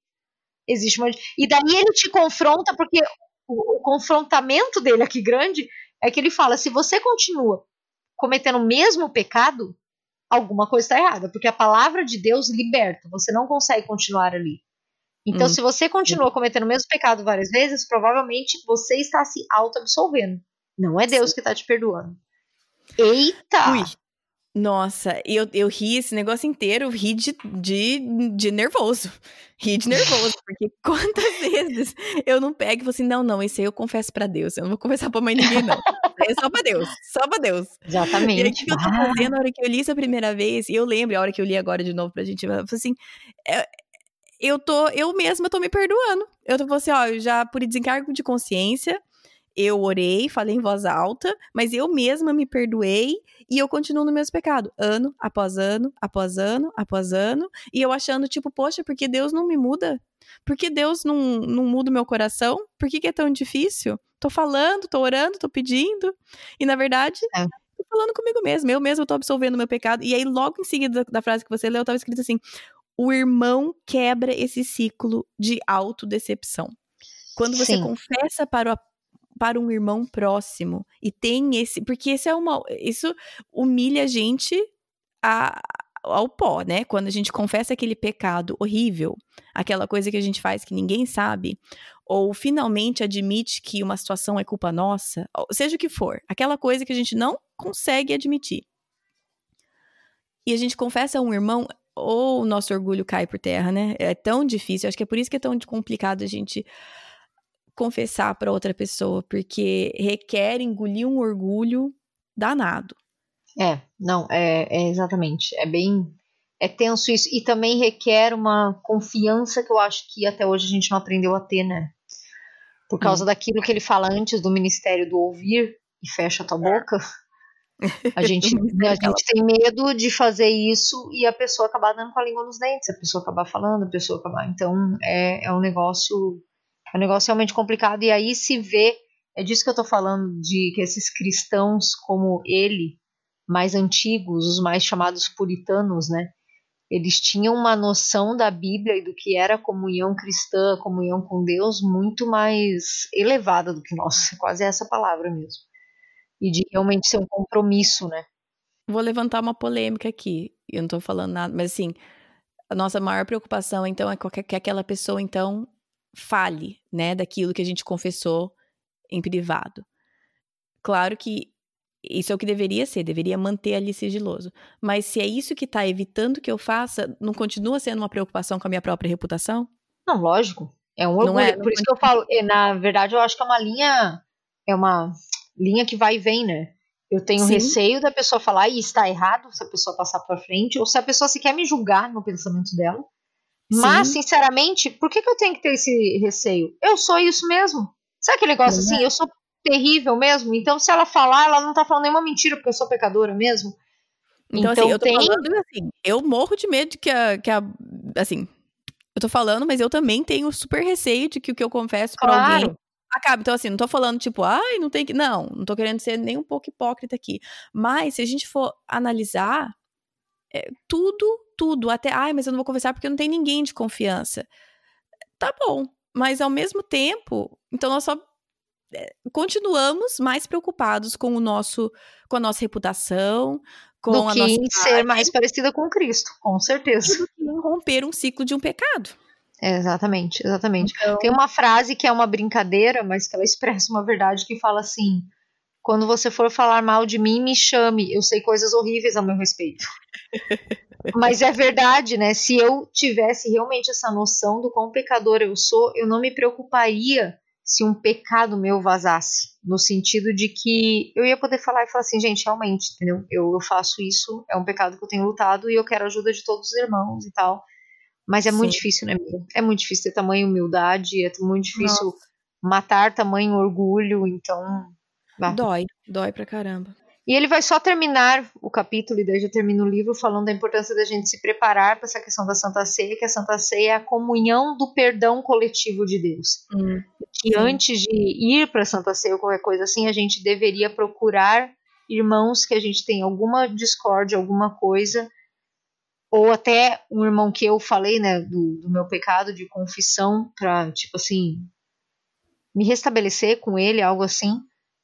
Existe uma. E daí ele te confronta, porque o, o confrontamento dele aqui grande é que ele fala: se você continua cometendo o mesmo pecado, alguma coisa está errada, porque a palavra de Deus liberta, você não consegue continuar ali. Então, hum. se você continua cometendo o mesmo pecado várias vezes, provavelmente você está se auto-absolvendo. Não é Deus Sim. que está te perdoando. Eita! Ui. Nossa, eu, eu ri esse negócio inteiro, ri de, de, de nervoso. Ri de nervoso, porque quantas vezes eu não pego e falo assim: não, não, esse aí eu confesso pra Deus, eu não vou confessar pra mãe ninguém, não. É só pra Deus, só pra Deus. Exatamente. E aí, o que eu tô fazendo na hora que eu li isso a primeira vez, e eu lembro, a hora que eu li agora de novo pra gente, eu falei assim: é, eu tô, eu mesma tô me perdoando. Eu tô falando assim, ó, eu já, por desencargo de consciência, eu orei, falei em voz alta, mas eu mesma me perdoei e eu continuo no mesmo pecado, ano após ano, após ano, após ano, e eu achando, tipo, poxa, porque Deus não me muda? Por que Deus não, não muda o meu coração? Por que, que é tão difícil? Tô falando, tô orando, tô pedindo, e na verdade, é. tô falando comigo mesmo, eu mesma tô absolvendo o meu pecado, e aí logo em seguida da, da frase que você leu, tava escrito assim, o irmão quebra esse ciclo de autodecepção. Quando você Sim. confessa para o para um irmão próximo e tem esse, porque esse é uma, isso humilha a gente a, ao pó, né? Quando a gente confessa aquele pecado horrível, aquela coisa que a gente faz que ninguém sabe, ou finalmente admite que uma situação é culpa nossa, seja o que for, aquela coisa que a gente não consegue admitir. E a gente confessa a um irmão, ou o nosso orgulho cai por terra, né? É tão difícil, acho que é por isso que é tão complicado a gente confessar para outra pessoa, porque requer engolir um orgulho danado. É, não, é, é, exatamente. É bem. É tenso isso. E também requer uma confiança que eu acho que até hoje a gente não aprendeu a ter, né? Por causa hum. daquilo que ele fala antes do ministério do ouvir e fecha a tua boca. A gente, a gente tem medo de fazer isso e a pessoa acabar dando com a língua nos dentes, a pessoa acabar falando, a pessoa acabar. Então é, é um negócio é um negócio realmente complicado. E aí se vê, é disso que eu estou falando, de que esses cristãos como ele, mais antigos, os mais chamados puritanos, né? Eles tinham uma noção da Bíblia e do que era comunhão cristã, comunhão com Deus, muito mais elevada do que nós. Quase essa palavra mesmo. E de realmente ser um compromisso, né? Vou levantar uma polêmica aqui. Eu não estou falando nada, mas assim, a nossa maior preocupação, então, é que aquela pessoa, então, fale, né, daquilo que a gente confessou em privado. Claro que isso é o que deveria ser, deveria manter ali sigiloso. Mas se é isso que está evitando que eu faça, não continua sendo uma preocupação com a minha própria reputação? Não, lógico. É um orgulho. É, Por isso que eu falo, na verdade, eu acho que é uma linha, é uma linha que vai e vem, né? Eu tenho Sim. receio da pessoa falar e está errado, se a pessoa passar para frente, ou se a pessoa se quer me julgar no pensamento dela. Sim. Mas, sinceramente, por que, que eu tenho que ter esse receio? Eu sou isso mesmo. Sabe aquele negócio assim? Eu sou terrível mesmo. Então, se ela falar, ela não tá falando nenhuma mentira, porque eu sou pecadora mesmo. Então, assim, então assim, eu tô tem... falando assim, eu morro de medo de que a, que a. Assim, eu tô falando, mas eu também tenho super receio de que o que eu confesso pra claro. alguém acabe. Então, assim, não tô falando, tipo, ai, não tem que. Não, não tô querendo ser nem um pouco hipócrita aqui. Mas, se a gente for analisar, é, tudo, tudo, até, ai, mas eu não vou conversar porque não tem ninguém de confiança. Tá bom. Mas ao mesmo tempo, então nós só é, continuamos mais preocupados com o nosso, com a nossa reputação, com do a que nossa ser mais parecida com Cristo, com certeza. romper um ciclo de um pecado. exatamente, exatamente. Então... Tem uma frase que é uma brincadeira, mas que ela expressa uma verdade que fala assim: quando você for falar mal de mim, me chame. Eu sei coisas horríveis a meu respeito. Mas é verdade, né? Se eu tivesse realmente essa noção do quão pecador eu sou, eu não me preocuparia se um pecado meu vazasse, no sentido de que eu ia poder falar e falar assim, gente, realmente, entendeu? Eu, eu faço isso, é um pecado que eu tenho lutado e eu quero a ajuda de todos os irmãos e tal. Mas é Sim. muito difícil, né, amiga? É muito difícil ter tamanha humildade, é muito difícil Nossa. matar tamanho orgulho, então. Dói, dói pra caramba. E ele vai só terminar o capítulo, e daí já termina o livro, falando da importância da gente se preparar para essa questão da Santa Ceia, que a Santa Ceia é a comunhão do perdão coletivo de Deus. Hum, que sim. antes de ir para a Santa Ceia ou qualquer coisa assim, a gente deveria procurar irmãos que a gente tem alguma discórdia, alguma coisa, ou até um irmão que eu falei, né, do, do meu pecado de confissão, para, tipo assim, me restabelecer com ele, algo assim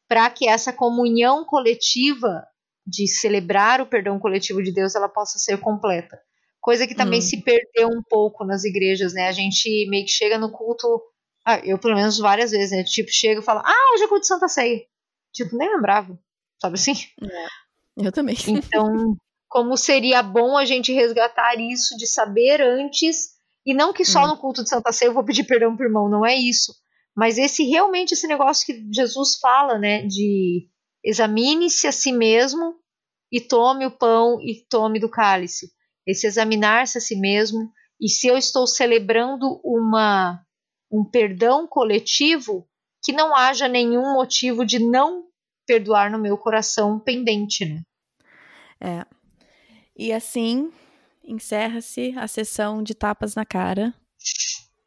para que essa comunhão coletiva de celebrar o perdão coletivo de Deus ela possa ser completa. Coisa que também hum. se perdeu um pouco nas igrejas, né? A gente meio que chega no culto, ah, eu pelo menos várias vezes, né? Tipo, chega e fala, ah, hoje é culto de Santa Ceia. Tipo, nem lembrava, sabe assim? É, eu também. Então, como seria bom a gente resgatar isso de saber antes, e não que só hum. no culto de Santa Ceia eu vou pedir perdão pro irmão, não é isso mas esse realmente esse negócio que Jesus fala, né, de examine-se a si mesmo e tome o pão e tome do cálice. Esse examinar-se a si mesmo e se eu estou celebrando uma um perdão coletivo, que não haja nenhum motivo de não perdoar no meu coração pendente, né? É. E assim encerra-se a sessão de tapas na cara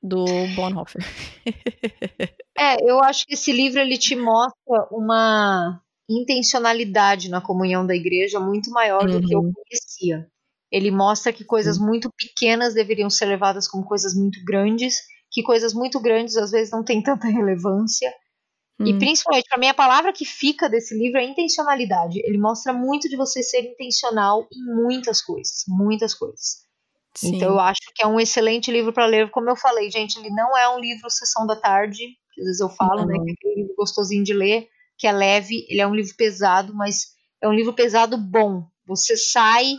do Bonhoeffer. é, eu acho que esse livro ele te mostra uma intencionalidade na comunhão da igreja muito maior uhum. do que eu uhum. conhecia. Ele mostra que coisas muito pequenas deveriam ser levadas como coisas muito grandes, que coisas muito grandes às vezes não têm tanta relevância. E uhum. principalmente, para mim, a palavra que fica desse livro é intencionalidade. Ele mostra muito de você ser intencional em muitas coisas, muitas coisas. Sim. Então eu acho que é um excelente livro para ler. Como eu falei, gente, ele não é um livro sessão da tarde, que às vezes eu falo, né, uhum. né, que é aquele livro gostosinho de ler, que é leve, ele é um livro pesado, mas é um livro pesado bom. Você sai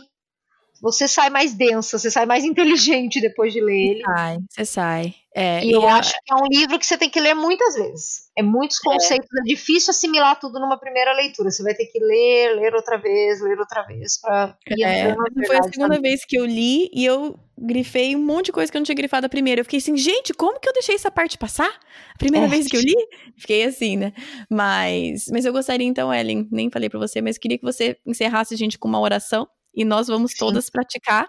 você sai mais densa, você sai mais inteligente depois de ler ele. Sai, você sai. É, e, eu acho que é um livro que você tem que ler muitas vezes. É muitos é. conceitos, é. é. difícil assimilar tudo numa primeira leitura. Você vai ter que ler, ler outra vez, ler outra vez para é, Foi a segunda também. vez que eu li e eu grifei um monte de coisa que eu não tinha grifado a primeira. Eu fiquei assim, gente, como que eu deixei essa parte passar? A primeira é. vez que eu li? Fiquei assim, né? Mas, mas eu gostaria então, Ellen, nem falei para você, mas queria que você encerrasse a gente com uma oração e nós vamos todas praticar,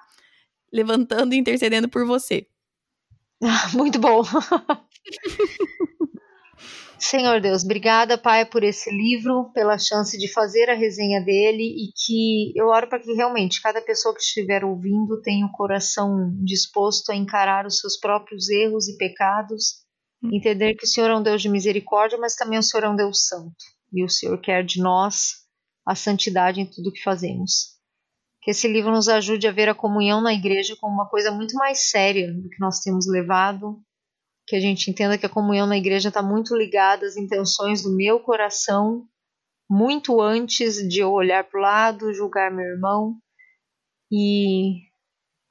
levantando e intercedendo por você. Muito bom. Senhor Deus, obrigada, Pai, por esse livro, pela chance de fazer a resenha dele e que eu oro para que realmente cada pessoa que estiver ouvindo tenha o coração disposto a encarar os seus próprios erros e pecados, hum. entender que o Senhor é um Deus de misericórdia, mas também o Senhor é um Deus santo e o Senhor quer de nós a santidade em tudo que fazemos que esse livro nos ajude a ver a comunhão na igreja como uma coisa muito mais séria do que nós temos levado, que a gente entenda que a comunhão na igreja está muito ligada às intenções do meu coração, muito antes de eu olhar para o lado, julgar meu irmão, e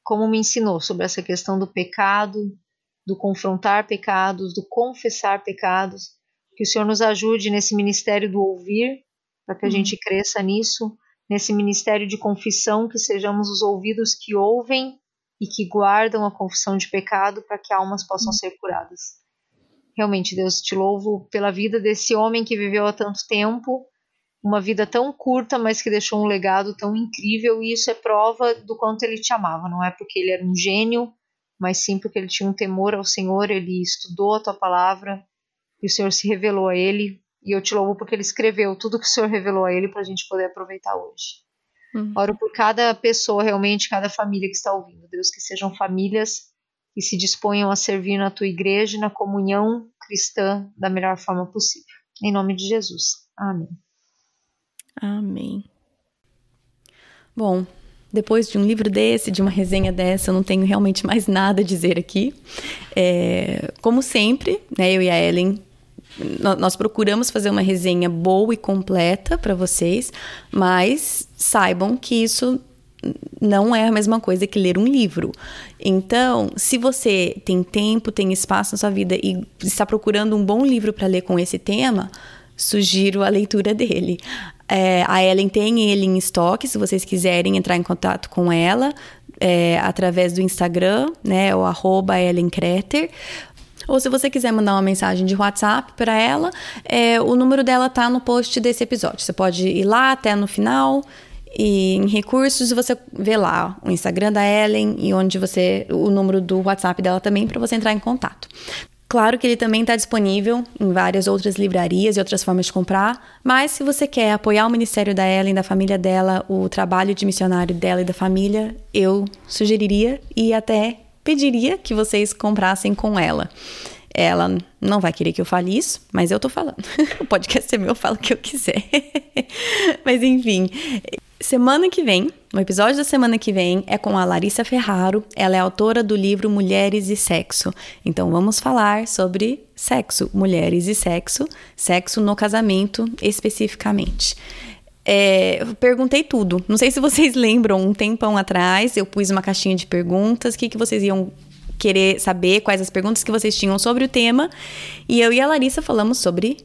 como me ensinou sobre essa questão do pecado, do confrontar pecados, do confessar pecados, que o Senhor nos ajude nesse ministério do ouvir para que a uhum. gente cresça nisso, nesse ministério de confissão, que sejamos os ouvidos que ouvem e que guardam a confissão de pecado para que almas possam ser curadas. Realmente, Deus, te louvo pela vida desse homem que viveu há tanto tempo, uma vida tão curta, mas que deixou um legado tão incrível, e isso é prova do quanto ele te amava. Não é porque ele era um gênio, mas sim porque ele tinha um temor ao Senhor, ele estudou a tua palavra e o Senhor se revelou a ele e eu te louvo porque ele escreveu tudo que o Senhor revelou a ele para a gente poder aproveitar hoje. Uhum. Oro por cada pessoa, realmente, cada família que está ouvindo. Deus, que sejam famílias que se disponham a servir na tua igreja e na comunhão cristã da melhor forma possível. Em nome de Jesus. Amém. Amém. Bom, depois de um livro desse, de uma resenha dessa, eu não tenho realmente mais nada a dizer aqui. É, como sempre, né, eu e a Ellen nós procuramos fazer uma resenha boa e completa para vocês, mas saibam que isso não é a mesma coisa que ler um livro. Então, se você tem tempo, tem espaço na sua vida e está procurando um bom livro para ler com esse tema, sugiro a leitura dele. É, a Ellen tem ele em estoque, se vocês quiserem entrar em contato com ela, é, através do Instagram, né, o arroba Ellen Kreter. Ou se você quiser mandar uma mensagem de WhatsApp para ela, é, o número dela tá no post desse episódio. Você pode ir lá até no final e em recursos você vê lá o Instagram da Ellen e onde você o número do WhatsApp dela também para você entrar em contato. Claro que ele também está disponível em várias outras livrarias e outras formas de comprar, mas se você quer apoiar o ministério da Ellen, da família dela, o trabalho de missionário dela e da família, eu sugeriria e até pediria que vocês comprassem com ela. Ela não vai querer que eu fale isso, mas eu tô falando. o podcast é meu, eu falo o que eu quiser. mas enfim, semana que vem, o episódio da semana que vem é com a Larissa Ferraro. Ela é autora do livro Mulheres e Sexo. Então vamos falar sobre sexo, mulheres e sexo, sexo no casamento especificamente. É, eu perguntei tudo. Não sei se vocês lembram, um tempão atrás eu pus uma caixinha de perguntas, o que, que vocês iam querer saber, quais as perguntas que vocês tinham sobre o tema. E eu e a Larissa falamos sobre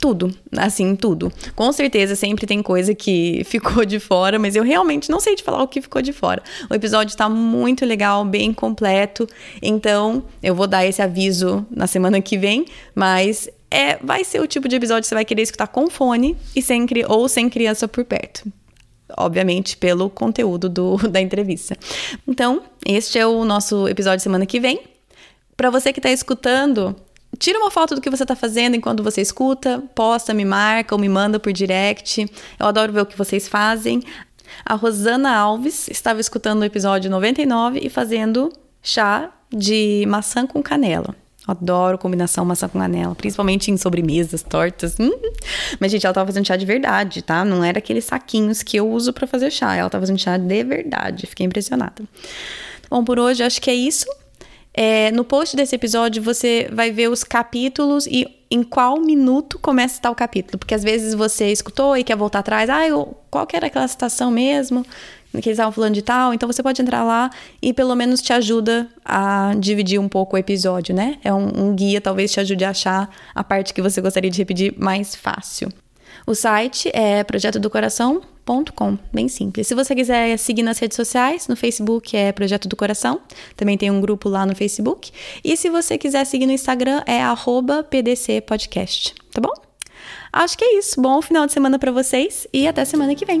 tudo, assim, tudo. Com certeza sempre tem coisa que ficou de fora, mas eu realmente não sei te falar o que ficou de fora. O episódio está muito legal, bem completo, então eu vou dar esse aviso na semana que vem, mas é, vai ser o tipo de episódio que você vai querer escutar com fone e sem, ou sem criança por perto. Obviamente, pelo conteúdo do, da entrevista. Então, este é o nosso episódio semana que vem. Para você que está escutando, tira uma foto do que você está fazendo enquanto você escuta, posta, me marca ou me manda por direct. Eu adoro ver o que vocês fazem. A Rosana Alves estava escutando o episódio 99 e fazendo chá de maçã com canela. Adoro combinação maçã com canela, principalmente em sobremesas, tortas. Hum. Mas, gente, ela tava fazendo chá de verdade, tá? Não era aqueles saquinhos que eu uso para fazer chá. Ela tava fazendo chá de verdade. Fiquei impressionada. Bom, por hoje acho que é isso. É, no post desse episódio você vai ver os capítulos e em qual minuto começa tal capítulo. Porque às vezes você escutou e quer voltar atrás. Ah, eu, qual que era aquela citação mesmo? Que eles estavam falando de tal, então você pode entrar lá e pelo menos te ajuda a dividir um pouco o episódio, né? É um, um guia, talvez te ajude a achar a parte que você gostaria de repetir mais fácil. O site é projetodocoração.com, bem simples. Se você quiser seguir nas redes sociais, no Facebook é Projeto do Coração, também tem um grupo lá no Facebook. E se você quiser seguir no Instagram é @pdcpodcast, tá bom? Acho que é isso. Bom final de semana para vocês e até semana que vem.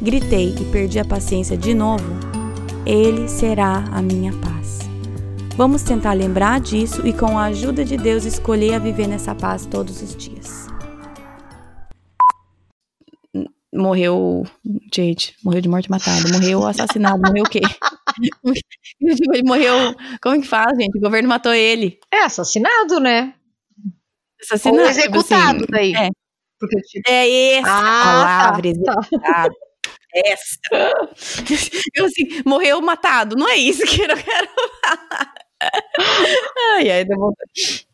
gritei e perdi a paciência de novo, Ele será a minha paz. Vamos tentar lembrar disso e, com a ajuda de Deus, escolher a viver nessa paz todos os dias. Morreu. Gente, morreu de morte matada. Morreu assassinado. morreu o quê? Ele morreu. Como que fala, gente? O governo matou ele. É assassinado, né? Assassinado. Ou executado assim, daí. É. Porque, tipo... é essa ah, palavra, tá, executado. Tá. Essa. Eu assim, morreu matado. Não é isso que eu quero falar. Ai, ai, deu vontade.